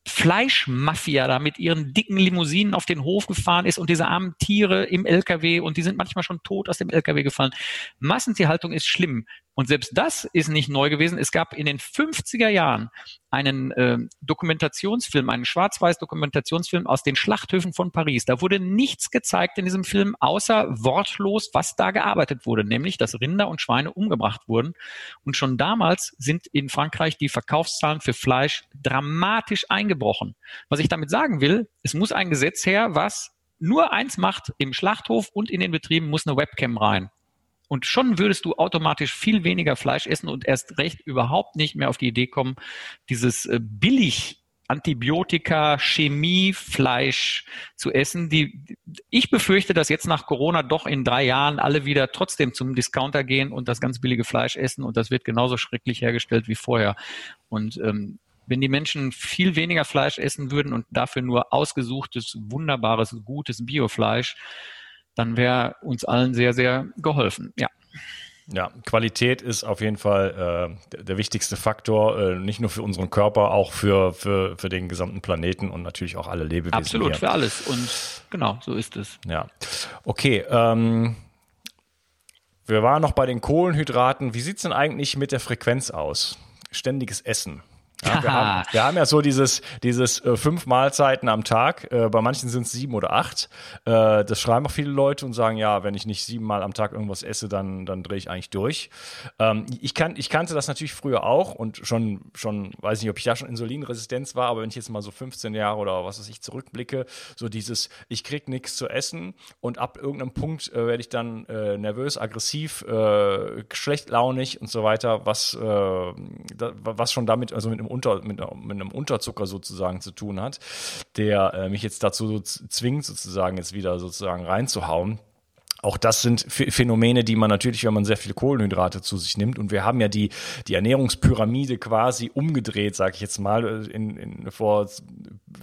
Fleischmafia da mit ihren dicken Limousinen auf den Hof gefahren ist und diese armen Tiere im LKW und die sind manchmal schon tot aus dem LKW gefallen. Massentierhaltung ist schlimm. Und selbst das ist nicht neu gewesen. Es gab in den 50er Jahren einen äh, Dokumentationsfilm, einen Schwarz-Weiß-Dokumentationsfilm aus den Schlachthöfen von Paris. Da wurde nichts gezeigt in diesem Film, außer wortlos, was da gearbeitet wurde, nämlich, dass Rinder und Schweine umgebracht wurden. Und schon damals sind in Frankreich die Verkaufszahlen für Fleisch dramatisch eingebrochen. Was ich damit sagen will, es muss ein Gesetz her, was nur eins macht, im Schlachthof und in den Betrieben muss eine Webcam rein. Und schon würdest du automatisch viel weniger Fleisch essen und erst recht überhaupt nicht mehr auf die Idee kommen, dieses äh, billig Antibiotika, Chemie, Fleisch zu essen. Die, ich befürchte, dass jetzt nach Corona doch in drei Jahren alle wieder trotzdem zum Discounter gehen und das ganz billige Fleisch essen und das wird genauso schrecklich hergestellt wie vorher. Und ähm, wenn die Menschen viel weniger Fleisch essen würden und dafür nur ausgesuchtes, wunderbares, gutes Biofleisch, dann wäre uns allen sehr, sehr geholfen. Ja. Ja, Qualität ist auf jeden Fall äh, der, wichtigste Faktor, äh, nicht nur für unseren Körper, auch für, für, für den gesamten Planeten und natürlich auch alle Lebewesen. Absolut, hier. für alles. Und genau, so ist es. Ja. Okay, ähm, wir waren noch bei den Kohlenhydraten. Wie sieht es denn eigentlich mit der Frequenz aus? Ständiges Essen. Ja, wir, haben, *laughs* wir, haben, ja so dieses, dieses äh, fünf Mahlzeiten am Tag. Äh, bei manchen sind es sieben oder acht. Äh, das schreiben auch viele Leute und sagen, ja, wenn ich nicht siebenmal am Tag irgendwas esse, dann, dann drehe ich eigentlich durch. Ähm, ich, kann, ich kannte das natürlich früher auch und schon, schon, weiß nicht, ob ich da schon Insulinresistenz war, aber wenn ich jetzt mal so 15 Jahre oder was weiß ich zurückblicke, so dieses, ich krieg nichts zu essen und ab irgendeinem Punkt äh, werde ich dann äh, nervös, aggressiv, äh, schlechtlaunig und so weiter, was, da, was schon damit, also mit einem unter, mit, mit, einem Unterzucker sozusagen zu tun hat, der äh, mich jetzt dazu zwingt, sozusagen jetzt wieder sozusagen reinzuhauen. Auch das sind Phänomene, die man natürlich, wenn man sehr viele Kohlenhydrate zu sich nimmt. Und wir haben ja die, die Ernährungspyramide quasi umgedreht, sage ich jetzt mal, in, in, vor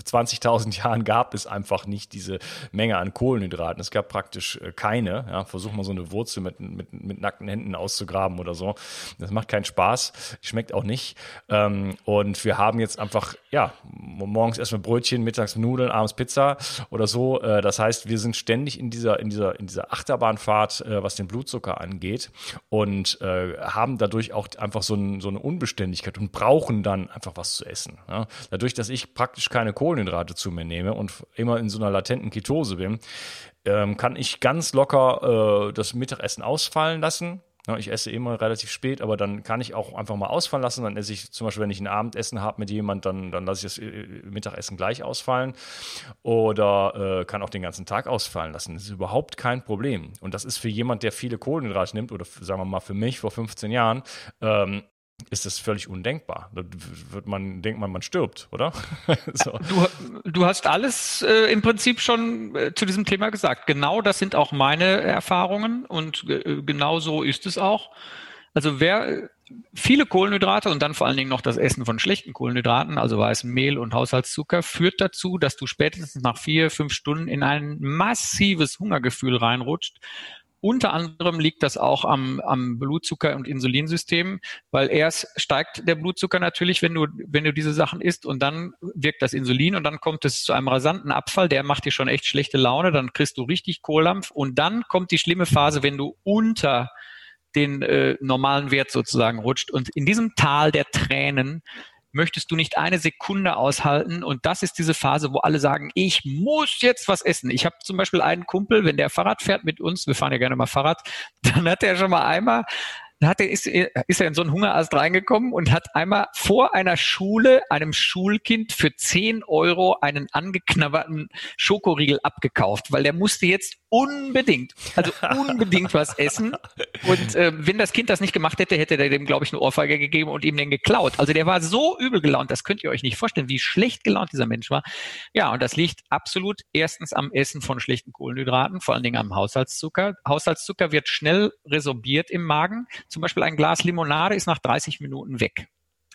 20.000 Jahren gab es einfach nicht diese Menge an Kohlenhydraten. Es gab praktisch äh, keine. Ja, versuch mal so eine Wurzel mit, mit, mit nackten Händen auszugraben oder so. Das macht keinen Spaß, schmeckt auch nicht. Ähm, und wir haben jetzt einfach, ja, morgens erstmal Brötchen, mittags Nudeln, abends Pizza oder so. Äh, das heißt, wir sind ständig in dieser, in dieser, in dieser Achterbahnfahrt, äh, was den Blutzucker angeht und äh, haben dadurch auch einfach so, ein, so eine Unbeständigkeit und brauchen dann einfach was zu essen. Ja? Dadurch, dass ich praktisch keine Kohlenhydrate zu mir nehme und immer in so einer latenten Ketose bin, ähm, kann ich ganz locker äh, das Mittagessen ausfallen lassen ich esse immer relativ spät, aber dann kann ich auch einfach mal ausfallen lassen. Dann esse ich zum Beispiel, wenn ich ein Abendessen habe mit jemand, dann, dann lasse ich das äh, Mittagessen gleich ausfallen. Oder äh, kann auch den ganzen Tag ausfallen lassen. Das ist überhaupt kein Problem. Und das ist für jemand, der viele Kohlenhydrate nimmt, oder sagen wir mal für mich vor 15 Jahren, ähm, ist das völlig undenkbar. Da wird man, denkt man, man stirbt, oder? *laughs* so. du, du hast alles äh, im Prinzip schon äh, zu diesem Thema gesagt. Genau das sind auch meine Erfahrungen und äh, genau so ist es auch. Also wer äh, viele Kohlenhydrate und dann vor allen Dingen noch das Essen von schlechten Kohlenhydraten, also weißem Mehl und Haushaltszucker, führt dazu, dass du spätestens nach vier, fünf Stunden in ein massives Hungergefühl reinrutscht unter anderem liegt das auch am, am Blutzucker- und Insulinsystem, weil erst steigt der Blutzucker natürlich, wenn du, wenn du diese Sachen isst und dann wirkt das Insulin und dann kommt es zu einem rasanten Abfall, der macht dir schon echt schlechte Laune, dann kriegst du richtig Kohldampf und dann kommt die schlimme Phase, wenn du unter den äh, normalen Wert sozusagen rutscht. Und in diesem Tal der Tränen möchtest du nicht eine Sekunde aushalten. Und das ist diese Phase, wo alle sagen, ich muss jetzt was essen. Ich habe zum Beispiel einen Kumpel, wenn der Fahrrad fährt mit uns, wir fahren ja gerne mal Fahrrad, *laughs* dann hat er schon mal einmal da hat er, ist, ist er in so einen Hungerast reingekommen und hat einmal vor einer Schule einem Schulkind für 10 Euro einen angeknabberten Schokoriegel abgekauft, weil der musste jetzt unbedingt, also unbedingt was essen. Und äh, wenn das Kind das nicht gemacht hätte, hätte er dem, glaube ich, eine Ohrfeige gegeben und ihm den geklaut. Also der war so übel gelaunt, das könnt ihr euch nicht vorstellen, wie schlecht gelaunt dieser Mensch war. Ja, und das liegt absolut erstens am Essen von schlechten Kohlenhydraten, vor allen Dingen am Haushaltszucker. Haushaltszucker wird schnell resorbiert im Magen. Zum Beispiel ein Glas Limonade ist nach 30 Minuten weg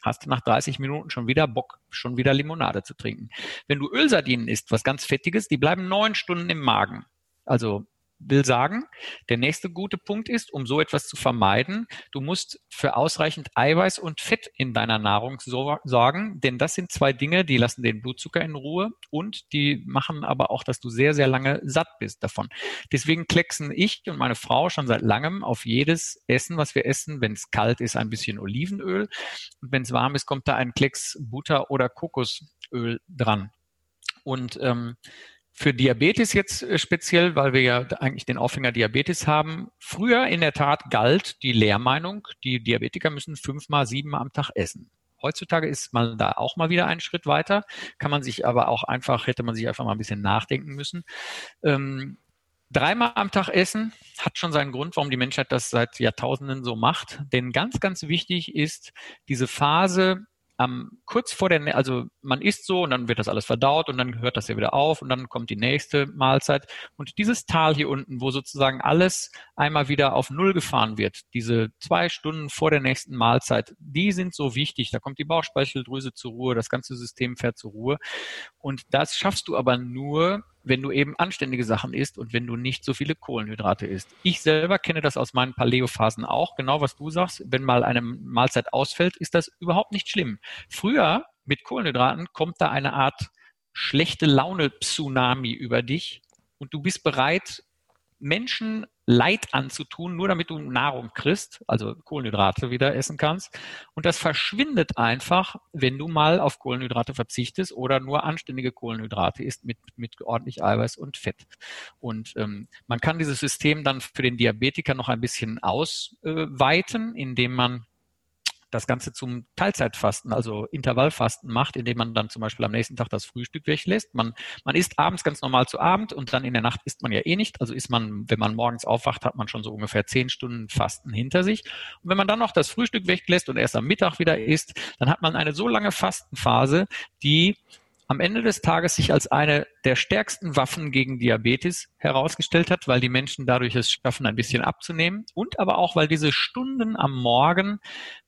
hast du nach 30 Minuten schon wieder Bock, schon wieder Limonade zu trinken. Wenn du Ölsardinen isst, was ganz Fettiges, die bleiben neun Stunden im Magen. Also will sagen, der nächste gute Punkt ist, um so etwas zu vermeiden, du musst für ausreichend Eiweiß und Fett in deiner Nahrung sorgen, denn das sind zwei Dinge, die lassen den Blutzucker in Ruhe und die machen aber auch, dass du sehr, sehr lange satt bist davon. Deswegen klecksen ich und meine Frau schon seit langem auf jedes Essen, was wir essen. Wenn es kalt ist, ein bisschen Olivenöl und wenn es warm ist, kommt da ein Klecks Butter oder Kokosöl dran. Und ähm, für Diabetes jetzt äh, speziell, weil wir ja eigentlich den Aufhänger Diabetes haben. Früher in der Tat galt die Lehrmeinung, die Diabetiker müssen fünfmal, siebenmal am Tag essen. Heutzutage ist man da auch mal wieder einen Schritt weiter, kann man sich aber auch einfach, hätte man sich einfach mal ein bisschen nachdenken müssen. Ähm, dreimal am Tag essen hat schon seinen Grund, warum die Menschheit das seit Jahrtausenden so macht. Denn ganz, ganz wichtig ist diese Phase ähm, kurz vor der, also man isst so und dann wird das alles verdaut und dann hört das ja wieder auf und dann kommt die nächste Mahlzeit. Und dieses Tal hier unten, wo sozusagen alles einmal wieder auf Null gefahren wird, diese zwei Stunden vor der nächsten Mahlzeit, die sind so wichtig. Da kommt die Bauchspeicheldrüse zur Ruhe, das ganze System fährt zur Ruhe. Und das schaffst du aber nur, wenn du eben anständige Sachen isst und wenn du nicht so viele Kohlenhydrate isst. Ich selber kenne das aus meinen Paleo-Phasen auch, genau was du sagst. Wenn mal eine Mahlzeit ausfällt, ist das überhaupt nicht schlimm. Früher mit Kohlenhydraten kommt da eine Art schlechte Laune-Tsunami über dich und du bist bereit, Menschen Leid anzutun, nur damit du Nahrung kriegst, also Kohlenhydrate wieder essen kannst. Und das verschwindet einfach, wenn du mal auf Kohlenhydrate verzichtest oder nur anständige Kohlenhydrate isst mit, mit ordentlich Eiweiß und Fett. Und ähm, man kann dieses System dann für den Diabetiker noch ein bisschen ausweiten, indem man das Ganze zum Teilzeitfasten, also Intervallfasten macht, indem man dann zum Beispiel am nächsten Tag das Frühstück weglässt. Man, man isst abends ganz normal zu Abend und dann in der Nacht isst man ja eh nicht. Also isst man, wenn man morgens aufwacht, hat man schon so ungefähr zehn Stunden Fasten hinter sich. Und wenn man dann noch das Frühstück weglässt und erst am Mittag wieder isst, dann hat man eine so lange Fastenphase, die am Ende des Tages sich als eine der stärksten Waffen gegen Diabetes herausgestellt hat, weil die Menschen dadurch es schaffen, ein bisschen abzunehmen und aber auch, weil diese Stunden am Morgen,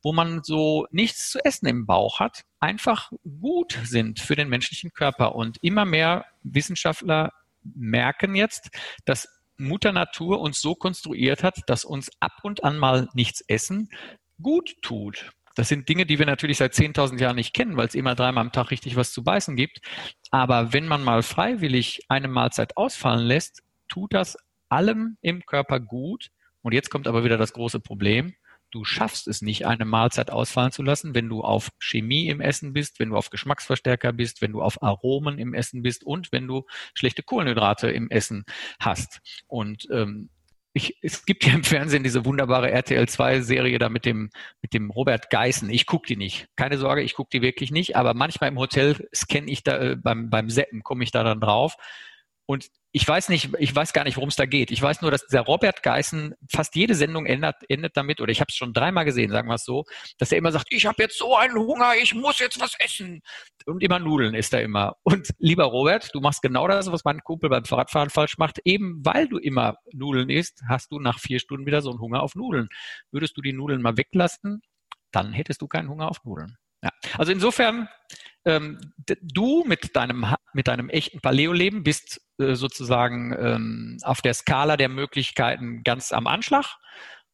wo man so nichts zu essen im Bauch hat, einfach gut sind für den menschlichen Körper. Und immer mehr Wissenschaftler merken jetzt, dass Mutter Natur uns so konstruiert hat, dass uns ab und an mal nichts essen gut tut. Das sind Dinge, die wir natürlich seit 10.000 Jahren nicht kennen, weil es immer dreimal am Tag richtig was zu beißen gibt. Aber wenn man mal freiwillig eine Mahlzeit ausfallen lässt, tut das allem im Körper gut. Und jetzt kommt aber wieder das große Problem. Du schaffst es nicht, eine Mahlzeit ausfallen zu lassen, wenn du auf Chemie im Essen bist, wenn du auf Geschmacksverstärker bist, wenn du auf Aromen im Essen bist und wenn du schlechte Kohlenhydrate im Essen hast. Und ähm, ich, es gibt ja im Fernsehen diese wunderbare RTL 2 Serie da mit dem, mit dem Robert Geißen. Ich gucke die nicht. Keine Sorge, ich gucke die wirklich nicht. Aber manchmal im Hotel scanne ich da, äh, beim, beim Seppen komme ich da dann drauf. Und ich weiß nicht, ich weiß gar nicht, worum es da geht. Ich weiß nur, dass der Robert Geißen fast jede Sendung endet, endet damit, oder ich habe es schon dreimal gesehen, sagen wir es so, dass er immer sagt, ich habe jetzt so einen Hunger, ich muss jetzt was essen. Und immer Nudeln ist er immer. Und lieber Robert, du machst genau das, was mein Kumpel beim Fahrradfahren falsch macht. Eben weil du immer Nudeln isst, hast du nach vier Stunden wieder so einen Hunger auf Nudeln. Würdest du die Nudeln mal weglassen, dann hättest du keinen Hunger auf Nudeln. Ja. Also insofern, ähm, du mit deinem, mit deinem echten Paleo-Leben bist äh, sozusagen ähm, auf der Skala der Möglichkeiten ganz am Anschlag.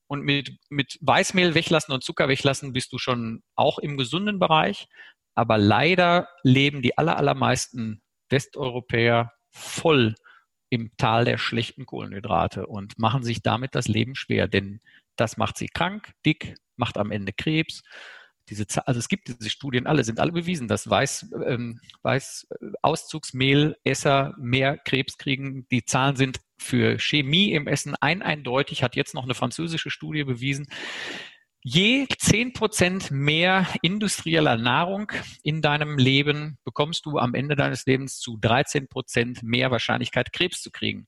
Und mit, mit Weißmehl weglassen und Zucker weglassen bist du schon auch im gesunden Bereich. Aber leider leben die aller, allermeisten Westeuropäer voll im Tal der schlechten Kohlenhydrate und machen sich damit das Leben schwer, denn das macht sie krank, dick, macht am Ende Krebs diese, also es gibt diese Studien, alle sind alle bewiesen, dass Weiß, ähm, Weiß Auszugsmehl Esser mehr Krebs kriegen. Die Zahlen sind für Chemie im Essen ein eindeutig, hat jetzt noch eine französische Studie bewiesen. Je zehn Prozent mehr industrieller Nahrung in deinem Leben bekommst du am Ende deines Lebens zu 13 Prozent mehr Wahrscheinlichkeit, Krebs zu kriegen.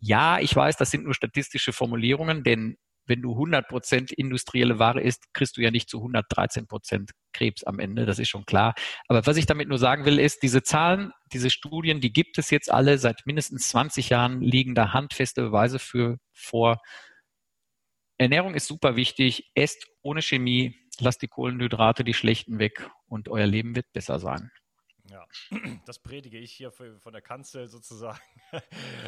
Ja, ich weiß, das sind nur statistische Formulierungen, denn wenn du 100 Prozent industrielle Ware isst, kriegst du ja nicht zu 113 Prozent Krebs am Ende, das ist schon klar. Aber was ich damit nur sagen will, ist, diese Zahlen, diese Studien, die gibt es jetzt alle seit mindestens 20 Jahren, liegen da handfeste Beweise für vor. Ernährung ist super wichtig, esst ohne Chemie, lasst die Kohlenhydrate, die schlechten weg und euer Leben wird besser sein. Ja, *clears throat* das predige ich hier von der Kanzel sozusagen. *laughs*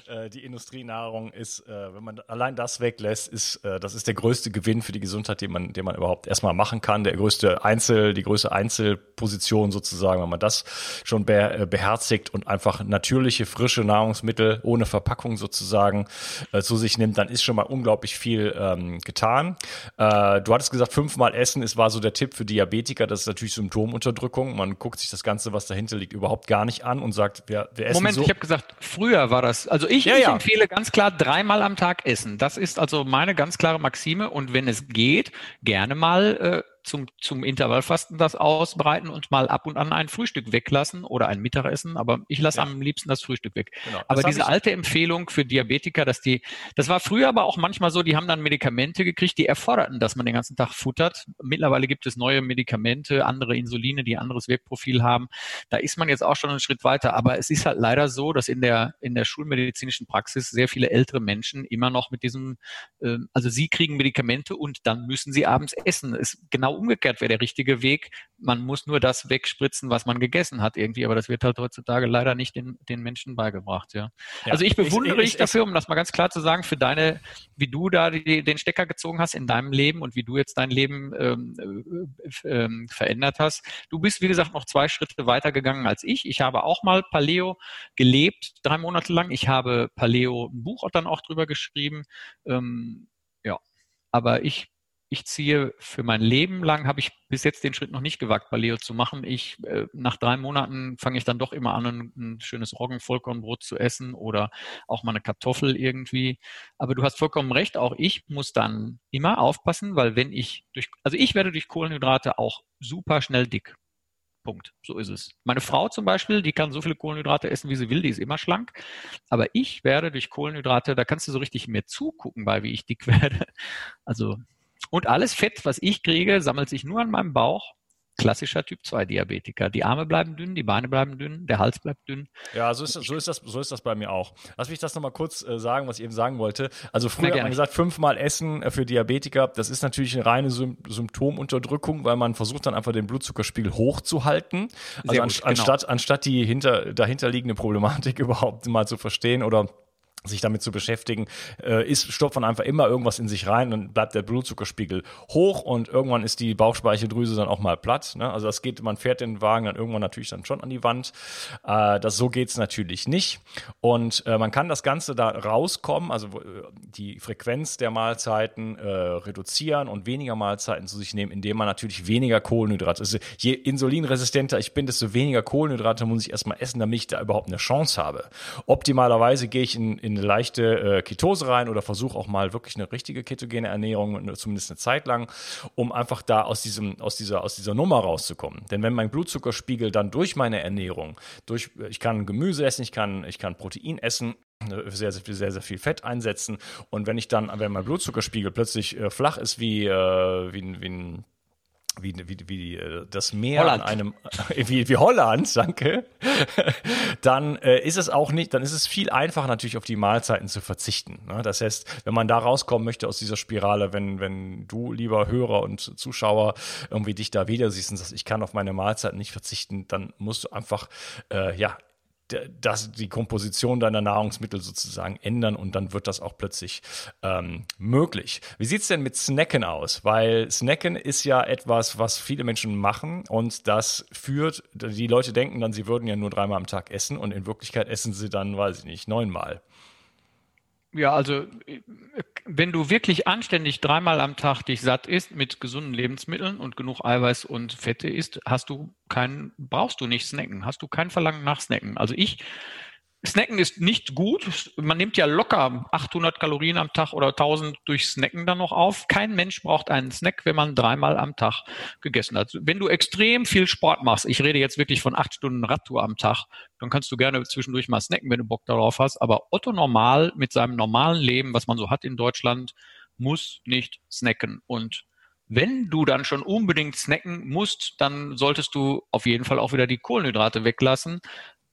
Äh, die Industrienahrung ist, äh, wenn man allein das weglässt, ist, äh, das ist der größte Gewinn für die Gesundheit, den man, den man überhaupt erstmal machen kann. Der größte Einzel, die größte Einzelposition sozusagen, wenn man das schon beherzigt und einfach natürliche, frische Nahrungsmittel ohne Verpackung sozusagen zu sich nimmt, dann ist schon mal unglaublich viel ähm, getan. du hattest gesagt, fünfmal essen, es war so der Tipp für Diabetiker, das ist natürlich Symptomunterdrückung. Man guckt sich das Ganze, was dahinter Ganze liegt überhaupt gar nicht an und sagt, wir, wir essen Moment, so. ich habe gesagt, früher war das. Also ich, ja, ich ja. empfehle ganz klar dreimal am Tag essen. Das ist also meine ganz klare Maxime. Und wenn es geht, gerne mal äh, zum, zum Intervallfasten das ausbreiten und mal ab und an ein Frühstück weglassen oder ein Mittagessen, aber ich lasse ja. am liebsten das Frühstück weg. Genau, aber diese alte Empfehlung für Diabetiker, dass die, das war früher aber auch manchmal so, die haben dann Medikamente gekriegt, die erforderten, dass man den ganzen Tag futtert. Mittlerweile gibt es neue Medikamente, andere Insuline, die anderes Wirkprofil haben. Da ist man jetzt auch schon einen Schritt weiter. Aber es ist halt leider so, dass in der, in der schulmedizinischen Praxis sehr viele ältere Menschen immer noch mit diesem, äh, also sie kriegen Medikamente und dann müssen sie abends essen. Ist genau genau umgekehrt wäre der richtige Weg. Man muss nur das wegspritzen, was man gegessen hat irgendwie, aber das wird halt heutzutage leider nicht den, den Menschen beigebracht, ja. ja. Also ich bewundere dich dafür, um das mal ganz klar zu sagen, für deine, wie du da die, den Stecker gezogen hast in deinem Leben und wie du jetzt dein Leben ähm, äh, äh, verändert hast. Du bist, wie gesagt, noch zwei Schritte weiter gegangen als ich. Ich habe auch mal Paleo gelebt, drei Monate lang. Ich habe Paleo ein Buch dann auch drüber geschrieben. Ähm, ja, aber ich ich ziehe für mein Leben lang, habe ich bis jetzt den Schritt noch nicht gewagt, Paleo zu machen. Ich, äh, nach drei Monaten fange ich dann doch immer an, ein, ein schönes Roggenvollkornbrot zu essen oder auch mal eine Kartoffel irgendwie. Aber du hast vollkommen recht, auch ich muss dann immer aufpassen, weil wenn ich durch, also ich werde durch Kohlenhydrate auch super schnell dick. Punkt. So ist es. Meine Frau zum Beispiel, die kann so viele Kohlenhydrate essen, wie sie will, die ist immer schlank. Aber ich werde durch Kohlenhydrate, da kannst du so richtig mir zugucken bei, wie ich dick *laughs* werde. Also und alles Fett, was ich kriege, sammelt sich nur an meinem Bauch. klassischer Typ 2 Diabetiker. Die Arme bleiben dünn, die Beine bleiben dünn, der Hals bleibt dünn. Ja, so ist, so ist, das, so ist das bei mir auch. Lass mich das nochmal kurz äh, sagen, was ich eben sagen wollte. Also früher hat man gesagt, fünfmal Essen äh, für Diabetiker, das ist natürlich eine reine Sym Symptomunterdrückung, weil man versucht dann einfach den Blutzuckerspiegel hochzuhalten. Also an, gut, anstatt, genau. anstatt die hinter, dahinterliegende Problematik *laughs* überhaupt mal zu verstehen oder sich damit zu beschäftigen, äh, ist, stopft man einfach immer irgendwas in sich rein und bleibt der Blutzuckerspiegel hoch und irgendwann ist die Bauchspeicheldrüse dann auch mal platt. Ne? Also das geht, man fährt den Wagen dann irgendwann natürlich dann schon an die Wand. Äh, das so geht's natürlich nicht. Und äh, man kann das Ganze da rauskommen, also äh, die Frequenz der Mahlzeiten äh, reduzieren und weniger Mahlzeiten zu sich nehmen, indem man natürlich weniger Kohlenhydrate. Also je insulinresistenter ich bin, desto weniger Kohlenhydrate muss ich erstmal essen, damit ich da überhaupt eine Chance habe. Optimalerweise gehe ich in, in eine leichte äh, Ketose rein oder versuche auch mal wirklich eine richtige ketogene Ernährung, zumindest eine Zeit lang, um einfach da aus diesem, aus dieser, aus dieser Nummer rauszukommen. Denn wenn mein Blutzuckerspiegel dann durch meine Ernährung, durch, ich kann Gemüse essen, ich kann, ich kann Protein essen, äh, sehr, sehr, sehr, sehr viel Fett einsetzen. Und wenn ich dann, wenn mein Blutzuckerspiegel plötzlich äh, flach ist wie, äh, wie, wie ein wie, wie, wie äh, das Meer Holland. an einem *laughs* wie, wie Holland, danke, dann äh, ist es auch nicht, dann ist es viel einfacher natürlich auf die Mahlzeiten zu verzichten. Ne? Das heißt, wenn man da rauskommen möchte aus dieser Spirale, wenn wenn du lieber Hörer und Zuschauer irgendwie dich da wieder siehst und sagst, ich kann auf meine Mahlzeiten nicht verzichten, dann musst du einfach äh, ja das, die Komposition deiner Nahrungsmittel sozusagen ändern und dann wird das auch plötzlich ähm, möglich. Wie sieht's denn mit Snacken aus? Weil Snacken ist ja etwas, was viele Menschen machen und das führt, die Leute denken dann, sie würden ja nur dreimal am Tag essen und in Wirklichkeit essen sie dann, weiß ich nicht, neunmal. Ja, also wenn du wirklich anständig dreimal am Tag dich satt isst mit gesunden Lebensmitteln und genug Eiweiß und Fette isst, hast du keinen, brauchst du nicht snacken, hast du kein Verlangen nach snacken. Also ich Snacken ist nicht gut. Man nimmt ja locker 800 Kalorien am Tag oder 1000 durch Snacken dann noch auf. Kein Mensch braucht einen Snack, wenn man dreimal am Tag gegessen hat. Wenn du extrem viel Sport machst, ich rede jetzt wirklich von acht Stunden Radtour am Tag, dann kannst du gerne zwischendurch mal snacken, wenn du Bock darauf hast. Aber Otto normal mit seinem normalen Leben, was man so hat in Deutschland, muss nicht snacken. Und wenn du dann schon unbedingt snacken musst, dann solltest du auf jeden Fall auch wieder die Kohlenhydrate weglassen,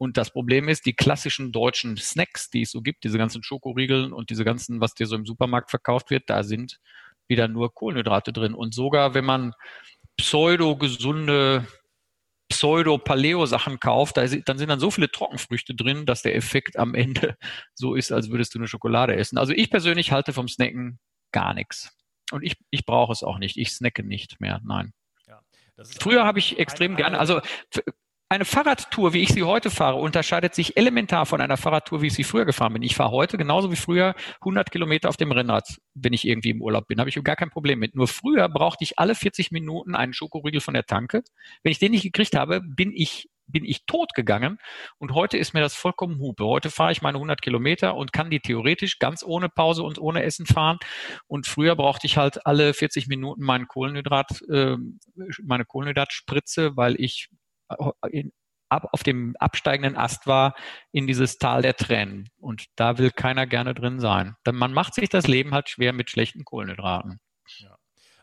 und das Problem ist, die klassischen deutschen Snacks, die es so gibt, diese ganzen Schokoriegeln und diese ganzen, was dir so im Supermarkt verkauft wird, da sind wieder nur Kohlenhydrate drin. Und sogar wenn man pseudo-gesunde Pseudo-Paleo-Sachen kauft, da ist, dann sind dann so viele Trockenfrüchte drin, dass der Effekt am Ende *laughs* so ist, als würdest du eine Schokolade essen. Also ich persönlich halte vom Snacken gar nichts. Und ich, ich brauche es auch nicht. Ich snacke nicht mehr. Nein. Ja, Früher habe ich extrem gerne, also eine Fahrradtour, wie ich sie heute fahre, unterscheidet sich elementar von einer Fahrradtour, wie ich sie früher gefahren bin. Ich fahre heute genauso wie früher 100 Kilometer auf dem Rennrad, wenn ich irgendwie im Urlaub bin. Habe ich gar kein Problem mit. Nur früher brauchte ich alle 40 Minuten einen Schokoriegel von der Tanke. Wenn ich den nicht gekriegt habe, bin ich bin ich tot gegangen und heute ist mir das vollkommen Hupe. Heute fahre ich meine 100 Kilometer und kann die theoretisch ganz ohne Pause und ohne Essen fahren und früher brauchte ich halt alle 40 Minuten meinen Kohlenhydrat, äh, meine Kohlenhydratspritze, weil ich in, ab, auf dem absteigenden Ast war in dieses Tal der Tränen. Und da will keiner gerne drin sein. Denn man macht sich das Leben halt schwer mit schlechten Kohlenhydraten. Ja.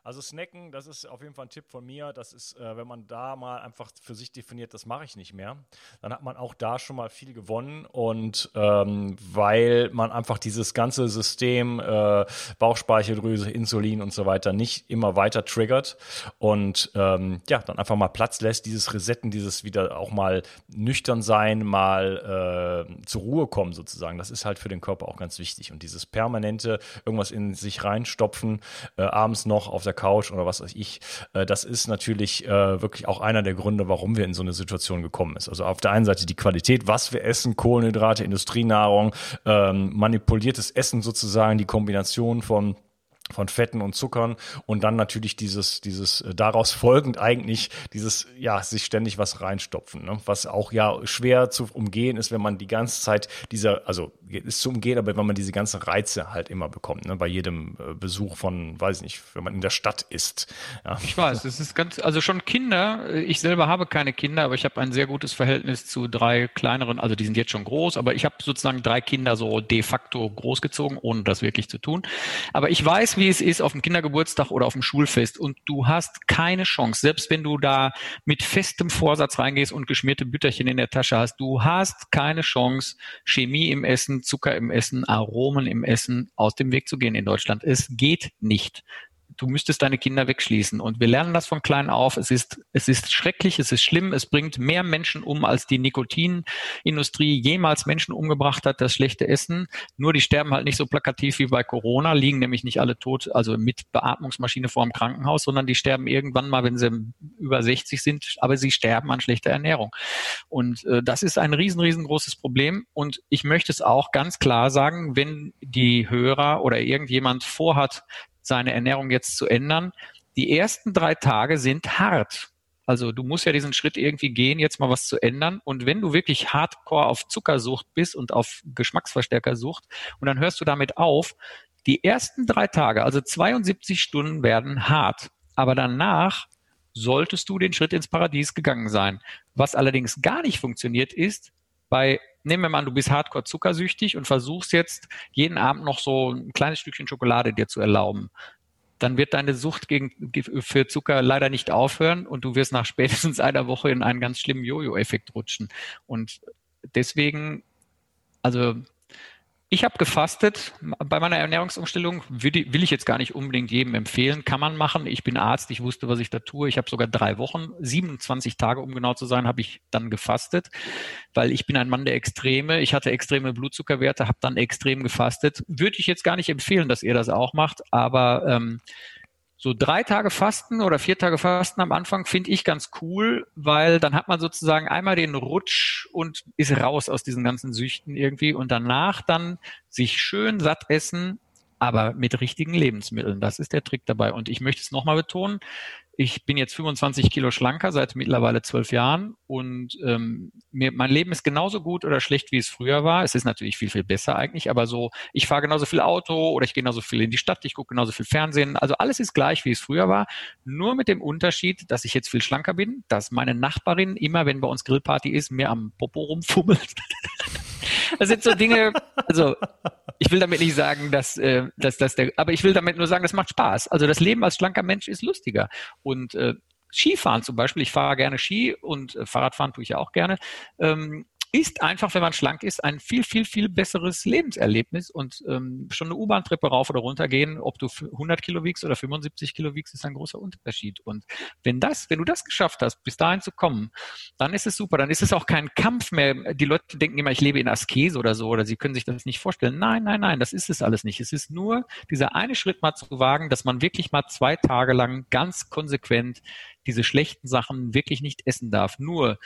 Also Snacken, das ist auf jeden Fall ein Tipp von mir. Das ist, äh, wenn man da mal einfach für sich definiert, das mache ich nicht mehr, dann hat man auch da schon mal viel gewonnen. Und ähm, weil man einfach dieses ganze System äh, Bauchspeicheldrüse, Insulin und so weiter nicht immer weiter triggert und ähm, ja, dann einfach mal Platz lässt, dieses Resetten, dieses wieder auch mal nüchtern sein, mal äh, zur Ruhe kommen sozusagen. Das ist halt für den Körper auch ganz wichtig. Und dieses permanente irgendwas in sich reinstopfen, äh, abends noch auf der Couch oder was weiß ich. Äh, das ist natürlich äh, wirklich auch einer der Gründe, warum wir in so eine Situation gekommen ist. Also auf der einen Seite die Qualität, was wir essen, Kohlenhydrate, Industrienahrung, ähm, manipuliertes Essen sozusagen, die Kombination von von Fetten und Zuckern und dann natürlich dieses, dieses äh, daraus folgend eigentlich dieses, ja, sich ständig was reinstopfen, ne? was auch ja schwer zu umgehen ist, wenn man die ganze Zeit dieser, also ist zu umgehen, aber wenn man diese ganzen Reize halt immer bekommt, ne? bei jedem äh, Besuch von, weiß ich nicht, wenn man in der Stadt ist. Ja. Ich weiß, es ist ganz, also schon Kinder, äh, ich selber habe keine Kinder, aber ich habe ein sehr gutes Verhältnis zu drei kleineren, also die sind jetzt schon groß, aber ich habe sozusagen drei Kinder so de facto großgezogen, ohne das wirklich zu tun. Aber ich weiß, wie es ist auf dem Kindergeburtstag oder auf dem Schulfest. Und du hast keine Chance, selbst wenn du da mit festem Vorsatz reingehst und geschmierte Bütterchen in der Tasche hast, du hast keine Chance, Chemie im Essen, Zucker im Essen, Aromen im Essen aus dem Weg zu gehen in Deutschland. Es geht nicht du müsstest deine Kinder wegschließen. Und wir lernen das von klein auf. Es ist, es ist schrecklich, es ist schlimm, es bringt mehr Menschen um, als die Nikotinindustrie jemals Menschen umgebracht hat, das schlechte Essen. Nur die sterben halt nicht so plakativ wie bei Corona, liegen nämlich nicht alle tot, also mit Beatmungsmaschine vor dem Krankenhaus, sondern die sterben irgendwann mal, wenn sie über 60 sind, aber sie sterben an schlechter Ernährung. Und äh, das ist ein riesen, riesengroßes Problem. Und ich möchte es auch ganz klar sagen, wenn die Hörer oder irgendjemand vorhat, seine Ernährung jetzt zu ändern. Die ersten drei Tage sind hart. Also du musst ja diesen Schritt irgendwie gehen, jetzt mal was zu ändern. Und wenn du wirklich hardcore auf Zuckersucht bist und auf Geschmacksverstärkersucht und dann hörst du damit auf, die ersten drei Tage, also 72 Stunden werden hart. Aber danach solltest du den Schritt ins Paradies gegangen sein. Was allerdings gar nicht funktioniert ist, bei nehmen wir mal an, du bist hardcore zuckersüchtig und versuchst jetzt jeden Abend noch so ein kleines Stückchen Schokolade dir zu erlauben. Dann wird deine Sucht gegen, für Zucker leider nicht aufhören und du wirst nach *laughs* spätestens einer Woche in einen ganz schlimmen Jojo-Effekt rutschen. Und deswegen, also ich habe gefastet bei meiner Ernährungsumstellung, will, ich jetzt gar nicht unbedingt jedem empfehlen, kann man machen. Ich bin Arzt, ich wusste, was ich da tue. Ich habe sogar drei Wochen, 27 Tage, um genau zu sein, habe ich dann gefastet, weil ich bin ein Mann der Extreme. Ich hatte extreme Blutzuckerwerte, habe dann extrem gefastet. Würde ich jetzt gar nicht empfehlen, dass ihr das auch macht, aber ähm, so drei Tage Fasten oder vier Tage Fasten am Anfang finde ich ganz cool, weil dann hat man sozusagen einmal den Rutsch und ist raus aus diesen ganzen Süchten irgendwie und danach dann sich schön satt essen, aber mit richtigen Lebensmitteln. Das ist der Trick dabei. Und ich möchte es nochmal betonen, ich bin jetzt 25 Kilo schlanker seit mittlerweile zwölf Jahren und ähm, mir, mein Leben ist genauso gut oder schlecht, wie es früher war. Es ist natürlich viel, viel besser eigentlich, aber so, ich fahre genauso viel Auto oder ich gehe genauso viel in die Stadt, ich gucke genauso viel Fernsehen. Also alles ist gleich, wie es früher war. Nur mit dem Unterschied, dass ich jetzt viel schlanker bin, dass meine Nachbarin immer, wenn bei uns Grillparty ist, mir am Popo rumfummelt. *laughs* das sind so Dinge, also ich will damit nicht sagen, dass, äh, dass dass der, aber ich will damit nur sagen, das macht Spaß. Also das Leben als schlanker Mensch ist lustiger. Und äh, Skifahren zum Beispiel, ich fahre gerne Ski und äh, Fahrradfahren tue ich ja auch gerne. Ähm, ist einfach, wenn man schlank ist, ein viel, viel, viel besseres Lebenserlebnis und ähm, schon eine U-Bahn-Treppe rauf oder runter gehen, ob du 100 Kilo wiegst oder 75 Kilo wiegst, ist ein großer Unterschied. Und wenn das, wenn du das geschafft hast, bis dahin zu kommen, dann ist es super. Dann ist es auch kein Kampf mehr. Die Leute denken immer, ich lebe in Askese oder so oder sie können sich das nicht vorstellen. Nein, nein, nein, das ist es alles nicht. Es ist nur dieser eine Schritt mal zu wagen, dass man wirklich mal zwei Tage lang ganz konsequent diese schlechten Sachen wirklich nicht essen darf. Nur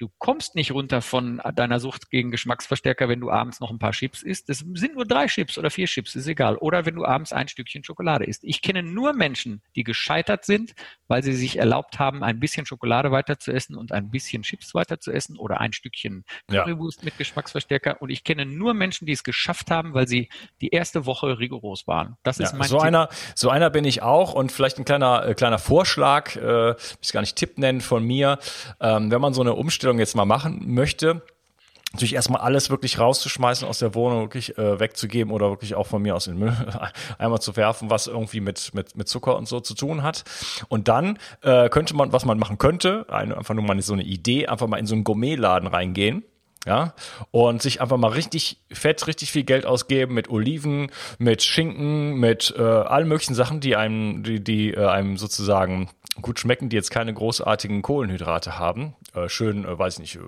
Du kommst nicht runter von deiner Sucht gegen Geschmacksverstärker, wenn du abends noch ein paar Chips isst. Das sind nur drei Chips oder vier Chips, ist egal. Oder wenn du abends ein Stückchen Schokolade isst. Ich kenne nur Menschen, die gescheitert sind, weil sie sich erlaubt haben, ein bisschen Schokolade weiter zu essen und ein bisschen Chips weiter zu essen oder ein Stückchen Currywurst ja. mit Geschmacksverstärker. Und ich kenne nur Menschen, die es geschafft haben, weil sie die erste Woche rigoros waren. Das ja, ist mein so Tipp. einer, so einer bin ich auch. Und vielleicht ein kleiner, äh, kleiner Vorschlag, äh, ich gar nicht Tipp nennen von mir. Ähm, wenn man so eine Umstellung Umstellung jetzt mal machen möchte, natürlich erstmal alles wirklich rauszuschmeißen aus der Wohnung, wirklich äh, wegzugeben oder wirklich auch von mir aus in den Müll *laughs* einmal zu werfen, was irgendwie mit, mit, mit Zucker und so zu tun hat. Und dann äh, könnte man, was man machen könnte, einfach nur mal so eine Idee, einfach mal in so einen Gourmetladen reingehen. Ja, und sich einfach mal richtig fett, richtig viel Geld ausgeben mit Oliven, mit Schinken, mit äh, allen möglichen Sachen, die einem, die, die äh, einem sozusagen gut schmecken, die jetzt keine großartigen Kohlenhydrate haben. Äh, schön, äh, weiß nicht, äh,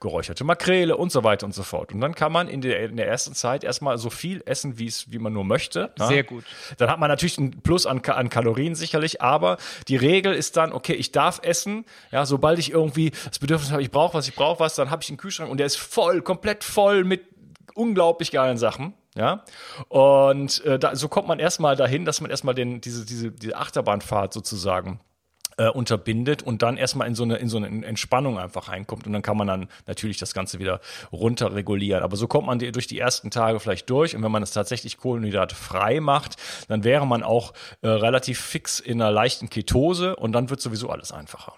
geräucherte Makrele und so weiter und so fort. Und dann kann man in der, in der ersten Zeit erstmal so viel essen, wie es, wie man nur möchte. Ne? Sehr gut. Dann hat man natürlich einen Plus an, an Kalorien sicherlich, aber die Regel ist dann, okay, ich darf essen. Ja, sobald ich irgendwie das Bedürfnis habe, ich brauche was, ich brauche was, dann habe ich einen Kühlschrank und der ist voll, komplett voll mit unglaublich geilen Sachen. Ja, und äh, da, so kommt man erstmal dahin, dass man erstmal den, diese, diese, diese Achterbahnfahrt sozusagen äh, unterbindet und dann erstmal in so eine in so eine Entspannung einfach reinkommt und dann kann man dann natürlich das Ganze wieder runter regulieren. Aber so kommt man durch die ersten Tage vielleicht durch und wenn man es tatsächlich Kohlenhydrat frei macht, dann wäre man auch äh, relativ fix in einer leichten Ketose und dann wird sowieso alles einfacher.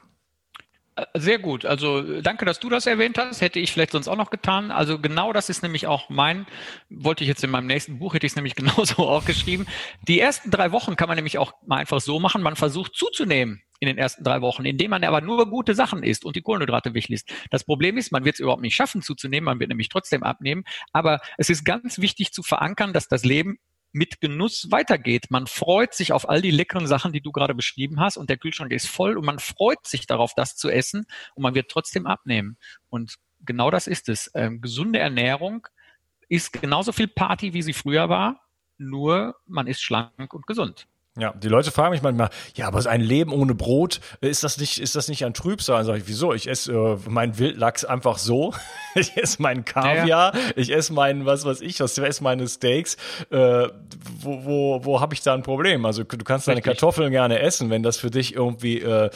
Sehr gut. Also danke, dass du das erwähnt hast. Hätte ich vielleicht sonst auch noch getan. Also genau das ist nämlich auch mein, wollte ich jetzt in meinem nächsten Buch, hätte ich es nämlich *laughs* genauso auch geschrieben. Die ersten drei Wochen kann man nämlich auch mal einfach so machen. Man versucht zuzunehmen in den ersten drei Wochen, indem man aber nur gute Sachen isst und die Kohlenhydrate weglässt. Das Problem ist, man wird es überhaupt nicht schaffen zuzunehmen, man wird nämlich trotzdem abnehmen. Aber es ist ganz wichtig zu verankern, dass das Leben mit Genuss weitergeht. Man freut sich auf all die leckeren Sachen, die du gerade beschrieben hast und der Kühlschrank ist voll und man freut sich darauf, das zu essen und man wird trotzdem abnehmen. Und genau das ist es. Ähm, gesunde Ernährung ist genauso viel Party, wie sie früher war, nur man ist schlank und gesund. Ja, die Leute fragen mich manchmal, ja, aber ein Leben ohne Brot, ist das nicht, ist das nicht ein Trübsal? Dann sage ich, wieso? Ich esse äh, meinen Wildlachs einfach so. *laughs* ich esse meinen Kaviar, ja, ich esse meinen, was weiß ich, was, ich esse meine Steaks. Äh, wo wo, wo habe ich da ein Problem? Also du kannst deine Richtig. Kartoffeln gerne essen, wenn das für dich irgendwie äh,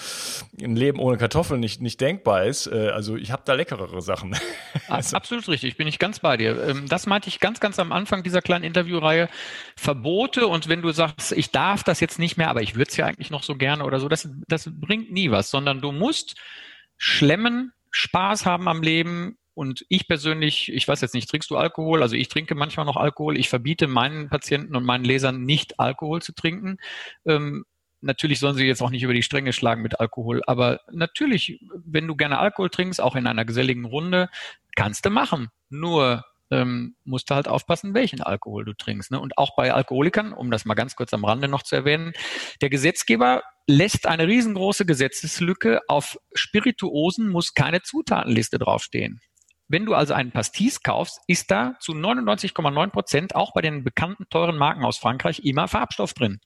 ein Leben ohne Kartoffeln nicht, nicht denkbar ist. Äh, also ich habe da leckerere Sachen. *laughs* also. Absolut richtig, bin ich ganz bei dir. Ähm, das meinte ich ganz, ganz am Anfang dieser kleinen Interviewreihe. Verbote und wenn du sagst, ich darf das jetzt nicht mehr, aber ich würde es ja eigentlich noch so gerne oder so. Das, das bringt nie was, sondern du musst schlemmen, Spaß haben am Leben. Und ich persönlich, ich weiß jetzt nicht, trinkst du Alkohol? Also ich trinke manchmal noch Alkohol. Ich verbiete meinen Patienten und meinen Lesern nicht Alkohol zu trinken. Ähm, natürlich sollen sie jetzt auch nicht über die Stränge schlagen mit Alkohol, aber natürlich, wenn du gerne Alkohol trinkst, auch in einer geselligen Runde, kannst du machen. Nur ähm, musst du halt aufpassen, welchen Alkohol du trinkst. Ne? Und auch bei Alkoholikern, um das mal ganz kurz am Rande noch zu erwähnen, der Gesetzgeber lässt eine riesengroße Gesetzeslücke. Auf Spirituosen muss keine Zutatenliste draufstehen. Wenn du also einen Pastis kaufst, ist da zu 99,9 Prozent auch bei den bekannten teuren Marken aus Frankreich immer Farbstoff drin.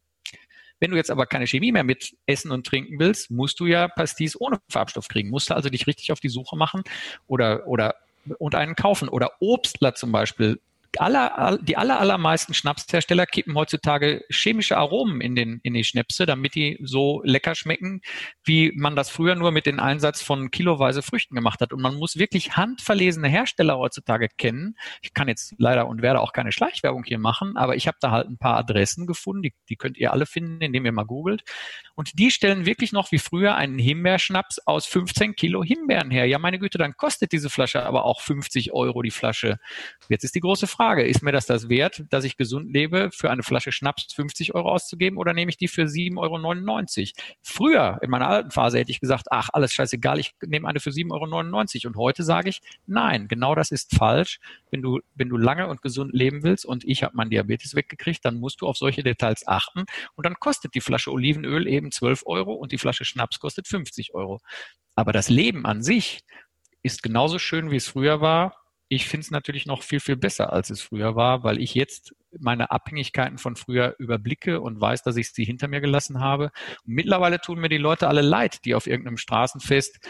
Wenn du jetzt aber keine Chemie mehr mit essen und trinken willst, musst du ja Pastis ohne Farbstoff kriegen. Musst du also dich richtig auf die Suche machen oder, oder und einen kaufen. Oder Obstler zum Beispiel aller, die aller, allermeisten Schnapshersteller kippen heutzutage chemische Aromen in, den, in die Schnäpse, damit die so lecker schmecken, wie man das früher nur mit dem Einsatz von kiloweise Früchten gemacht hat. Und man muss wirklich handverlesene Hersteller heutzutage kennen. Ich kann jetzt leider und werde auch keine Schleichwerbung hier machen, aber ich habe da halt ein paar Adressen gefunden, die, die könnt ihr alle finden, indem ihr mal googelt. Und die stellen wirklich noch wie früher einen Himbeerschnaps aus 15 Kilo Himbeeren her. Ja, meine Güte, dann kostet diese Flasche aber auch 50 Euro die Flasche. Jetzt ist die große Frage, Frage, ist mir das das wert, dass ich gesund lebe, für eine Flasche Schnaps 50 Euro auszugeben oder nehme ich die für 7,99 Euro? Früher, in meiner alten Phase, hätte ich gesagt, ach, alles scheißegal, ich nehme eine für 7,99 Euro. Und heute sage ich, nein, genau das ist falsch. Wenn du, wenn du lange und gesund leben willst und ich habe meinen Diabetes weggekriegt, dann musst du auf solche Details achten. Und dann kostet die Flasche Olivenöl eben 12 Euro und die Flasche Schnaps kostet 50 Euro. Aber das Leben an sich ist genauso schön, wie es früher war ich finde es natürlich noch viel, viel besser, als es früher war, weil ich jetzt meine Abhängigkeiten von früher überblicke und weiß, dass ich sie hinter mir gelassen habe. Und mittlerweile tun mir die Leute alle leid, die auf irgendeinem Straßenfest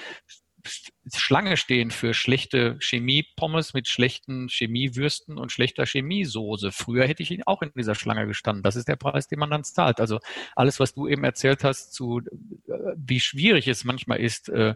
Schlange stehen für schlechte Chemiepommes mit schlechten Chemiewürsten und schlechter Chemiesoße. Früher hätte ich auch in dieser Schlange gestanden. Das ist der Preis, den man dann zahlt. Also alles, was du eben erzählt hast, zu äh, wie schwierig es manchmal ist, äh,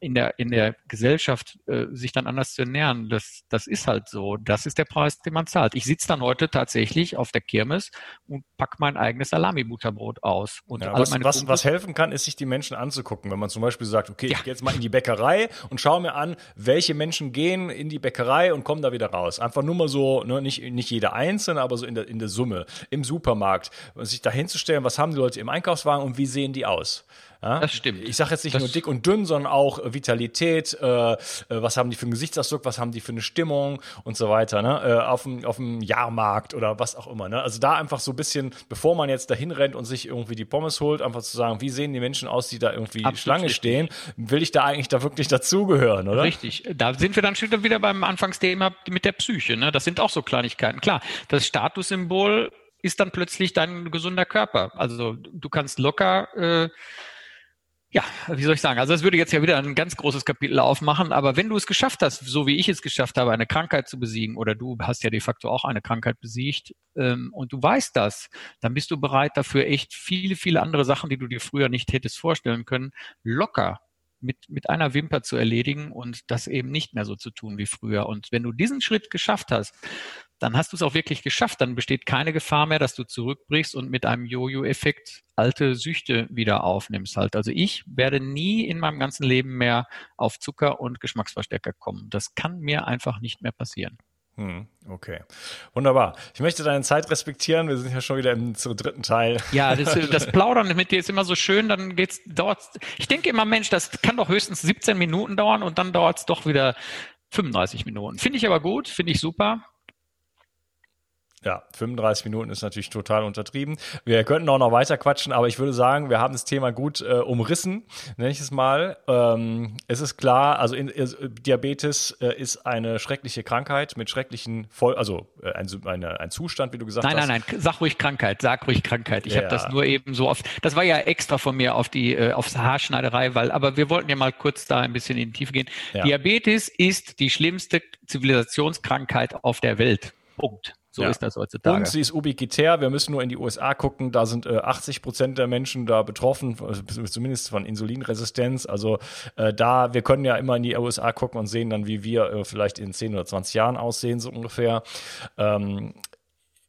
in der, in der Gesellschaft äh, sich dann anders zu ernähren. Das, das ist halt so. Das ist der Preis, den man zahlt. Ich sitze dann heute tatsächlich auf der Kirmes und pack mein eigenes Salami-Butterbrot aus. Und ja, was, was, was helfen kann, ist, sich die Menschen anzugucken. Wenn man zum Beispiel sagt, okay, ja. ich gehe jetzt mal in die Bäckerei und schaue mir an, welche Menschen gehen in die Bäckerei und kommen da wieder raus. Einfach nur mal so, ne, nicht, nicht jeder einzelne, aber so in der, in der Summe. Im Supermarkt. sich da hinzustellen, was haben die Leute im Einkaufswagen und wie sehen die aus? Ja? Das stimmt. Ich sage jetzt nicht das nur dick und dünn, sondern auch äh, Vitalität, äh, äh, was haben die für einen Gesichtsausdruck, was haben die für eine Stimmung und so weiter, ne? Äh, auf, dem, auf dem Jahrmarkt oder was auch immer. Ne? Also da einfach so ein bisschen, bevor man jetzt dahin rennt und sich irgendwie die Pommes holt, einfach zu sagen, wie sehen die Menschen aus, die da irgendwie Absolut Schlange richtig. stehen, will ich da eigentlich da wirklich dazugehören, oder? Richtig. Da sind wir dann schon wieder beim Anfangsthema mit der Psyche. Ne? Das sind auch so Kleinigkeiten. Klar, das Statussymbol ist dann plötzlich dein gesunder Körper. Also du kannst locker äh, ja, wie soll ich sagen? Also das würde jetzt ja wieder ein ganz großes Kapitel aufmachen, aber wenn du es geschafft hast, so wie ich es geschafft habe, eine Krankheit zu besiegen, oder du hast ja de facto auch eine Krankheit besiegt, ähm, und du weißt das, dann bist du bereit dafür echt viele, viele andere Sachen, die du dir früher nicht hättest vorstellen können, locker mit, mit einer Wimper zu erledigen und das eben nicht mehr so zu tun wie früher. Und wenn du diesen Schritt geschafft hast, dann hast du es auch wirklich geschafft. Dann besteht keine Gefahr mehr, dass du zurückbrichst und mit einem Jojo-Effekt alte Süchte wieder aufnimmst halt. Also ich werde nie in meinem ganzen Leben mehr auf Zucker und Geschmacksverstärker kommen. Das kann mir einfach nicht mehr passieren. Hm, okay. Wunderbar. Ich möchte deine Zeit respektieren. Wir sind ja schon wieder im zum dritten Teil. Ja, das, *laughs* das Plaudern mit dir ist immer so schön, dann geht's, dauert Ich denke immer, Mensch, das kann doch höchstens 17 Minuten dauern und dann dauert es doch wieder 35 Minuten. Finde ich aber gut, finde ich super. Ja, 35 Minuten ist natürlich total untertrieben. Wir könnten auch noch weiter quatschen, aber ich würde sagen, wir haben das Thema gut äh, umrissen, nenne ich es mal. Ähm, es ist klar, also in, äh, Diabetes äh, ist eine schreckliche Krankheit mit schrecklichen Voll, also äh, ein, eine, ein Zustand, wie du gesagt nein, hast. Nein, nein, nein, sag ruhig Krankheit, sag ruhig Krankheit. Ich ja. habe das nur eben so oft, das war ja extra von mir auf die äh, aufs Haarschneiderei, weil, aber wir wollten ja mal kurz da ein bisschen in die Tiefe gehen. Ja. Diabetes ist die schlimmste Zivilisationskrankheit auf der Welt. Punkt. So ja. ist das heutzutage. Und sie ist ubiquitär. Wir müssen nur in die USA gucken. Da sind äh, 80 Prozent der Menschen da betroffen, also zumindest von Insulinresistenz. Also äh, da, wir können ja immer in die USA gucken und sehen dann, wie wir äh, vielleicht in 10 oder 20 Jahren aussehen, so ungefähr. Ähm,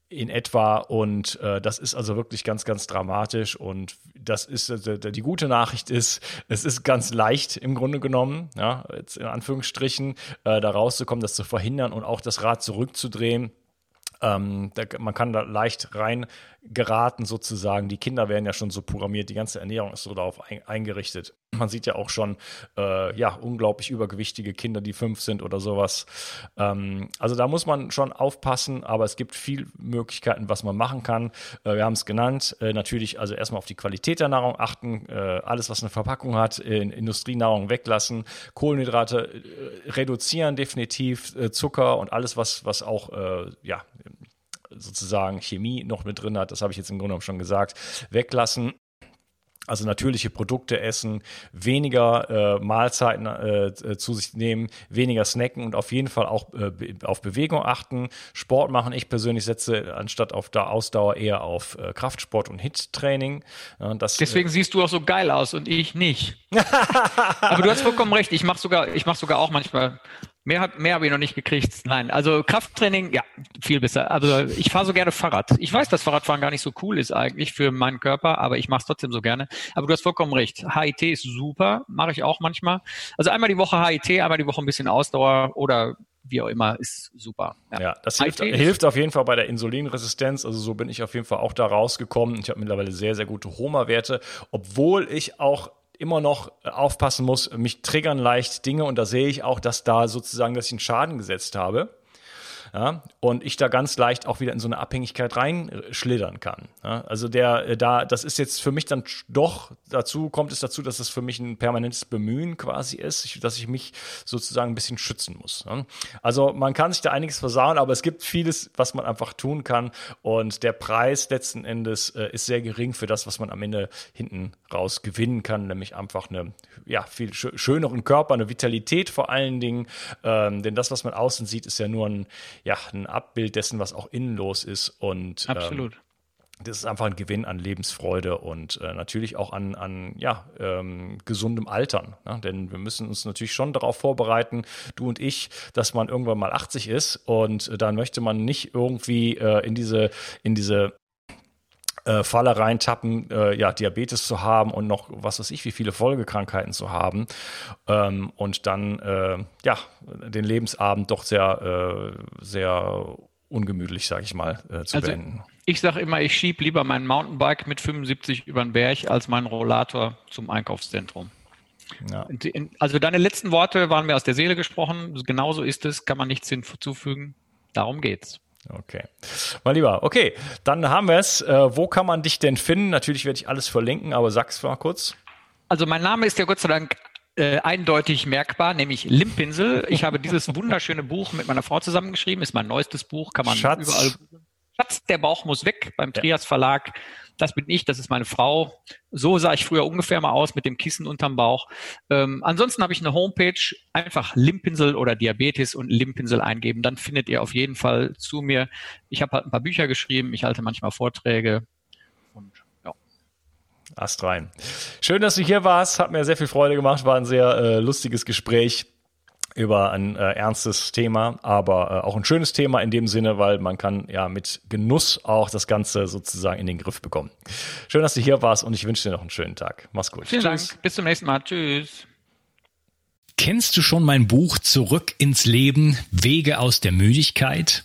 in etwa und äh, das ist also wirklich ganz, ganz dramatisch und das ist äh, die gute Nachricht ist, es ist ganz leicht im Grunde genommen, ja, jetzt in Anführungsstrichen, äh, da rauszukommen, das zu verhindern und auch das Rad zurückzudrehen ähm, da, man kann da leicht rein geraten sozusagen. Die Kinder werden ja schon so programmiert, die ganze Ernährung ist so darauf ein, eingerichtet. Man sieht ja auch schon, äh, ja, unglaublich übergewichtige Kinder, die fünf sind oder sowas. Ähm, also da muss man schon aufpassen, aber es gibt viele Möglichkeiten, was man machen kann. Äh, wir haben es genannt, äh, natürlich also erstmal auf die Qualität der Nahrung achten, äh, alles, was eine Verpackung hat, in Industrienahrung weglassen, Kohlenhydrate äh, reduzieren definitiv, äh, Zucker und alles, was, was auch, ja, sozusagen Chemie noch mit drin hat, das habe ich jetzt im Grunde genommen schon gesagt, weglassen. Also natürliche Produkte essen, weniger äh, Mahlzeiten äh, äh, zu sich nehmen, weniger snacken und auf jeden Fall auch äh, auf Bewegung achten. Sport machen. Ich persönlich setze anstatt auf der Ausdauer eher auf äh, Kraftsport und Hit-Training. Ja, Deswegen siehst du auch so geil aus und ich nicht. *laughs* Aber du hast vollkommen recht. Ich mache sogar, ich mache sogar auch manchmal Mehr, hab, mehr habe ich noch nicht gekriegt. Nein, also Krafttraining, ja, viel besser. Also ich fahre so gerne Fahrrad. Ich weiß, dass Fahrradfahren gar nicht so cool ist eigentlich für meinen Körper, aber ich mache es trotzdem so gerne. Aber du hast vollkommen recht. HIT ist super, mache ich auch manchmal. Also einmal die Woche HIT, einmal die Woche ein bisschen Ausdauer oder wie auch immer, ist super. Ja, ja das hilft, hilft, auf jeden Fall bei der Insulinresistenz. Also so bin ich auf jeden Fall auch da rausgekommen. Ich habe mittlerweile sehr, sehr gute Homa-Werte, obwohl ich auch immer noch äh, aufpassen muss, mich triggern leicht Dinge und da sehe ich auch, dass da sozusagen, dass ich einen Schaden gesetzt habe. Ja, und ich da ganz leicht auch wieder in so eine Abhängigkeit reinschlittern kann. Ja, also der, äh, da, das ist jetzt für mich dann doch dazu, kommt es dazu, dass es für mich ein permanentes Bemühen quasi ist, dass ich mich sozusagen ein bisschen schützen muss. Ja. Also man kann sich da einiges versauen, aber es gibt vieles, was man einfach tun kann und der Preis letzten Endes äh, ist sehr gering für das, was man am Ende hinten raus gewinnen kann, nämlich einfach eine ja, viel schöneren Körper, eine Vitalität vor allen Dingen, ähm, denn das, was man außen sieht, ist ja nur ein ja, ein Abbild dessen, was auch innen los ist. Und ähm, absolut. Ähm, das ist einfach ein Gewinn an Lebensfreude und äh, natürlich auch an, an ja, ähm, gesundem Altern. Ne? Denn wir müssen uns natürlich schon darauf vorbereiten, du und ich, dass man irgendwann mal 80 ist und äh, dann möchte man nicht irgendwie äh, in diese, in diese äh, Falle reintappen, äh, ja, Diabetes zu haben und noch, was weiß ich, wie viele Folgekrankheiten zu haben ähm, und dann, äh, ja, den Lebensabend doch sehr, äh, sehr ungemütlich, sage ich mal, äh, zu also, beenden. Ich sage immer, ich schiebe lieber mein Mountainbike mit 75 über den Berg als meinen Rollator zum Einkaufszentrum. Ja. Also deine letzten Worte waren mir aus der Seele gesprochen. Genauso ist es, kann man nichts hinzufügen. Darum geht's. Okay. Mal lieber. Okay, dann haben wir es. Äh, wo kann man dich denn finden? Natürlich werde ich alles verlinken, aber sag's mal kurz. Also mein Name ist ja Gott sei Dank äh, eindeutig merkbar, nämlich Limpinsel. Ich habe dieses wunderschöne Buch mit meiner Frau zusammengeschrieben, ist mein neuestes Buch, kann man Schatz. überall. Schatz, der Bauch muss weg beim Trias Verlag das bin ich, das ist meine Frau. So sah ich früher ungefähr mal aus mit dem Kissen unterm Bauch. Ähm, ansonsten habe ich eine Homepage, einfach Limpinsel oder Diabetes und Limpinsel eingeben, dann findet ihr auf jeden Fall zu mir. Ich habe halt ein paar Bücher geschrieben, ich halte manchmal Vorträge und ja. Ast rein. Schön, dass du hier warst, hat mir sehr viel Freude gemacht, war ein sehr äh, lustiges Gespräch. Über ein äh, ernstes Thema, aber äh, auch ein schönes Thema in dem Sinne, weil man kann ja mit Genuss auch das Ganze sozusagen in den Griff bekommen. Schön, dass du hier warst und ich wünsche dir noch einen schönen Tag. Mach's gut. Vielen Tschüss. Dank. Bis zum nächsten Mal. Tschüss. Kennst du schon mein Buch Zurück ins Leben, Wege aus der Müdigkeit?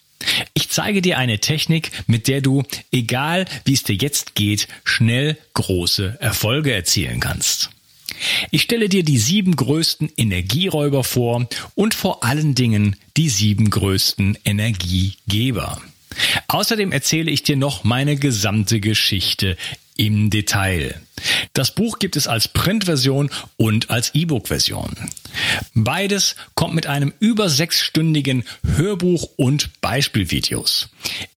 Ich zeige dir eine Technik, mit der du, egal wie es dir jetzt geht, schnell große Erfolge erzielen kannst. Ich stelle dir die sieben größten Energieräuber vor und vor allen Dingen die sieben größten Energiegeber. Außerdem erzähle ich dir noch meine gesamte Geschichte im Detail. Das Buch gibt es als Printversion und als E-Book-Version. Beides kommt mit einem über sechsstündigen Hörbuch und Beispielvideos.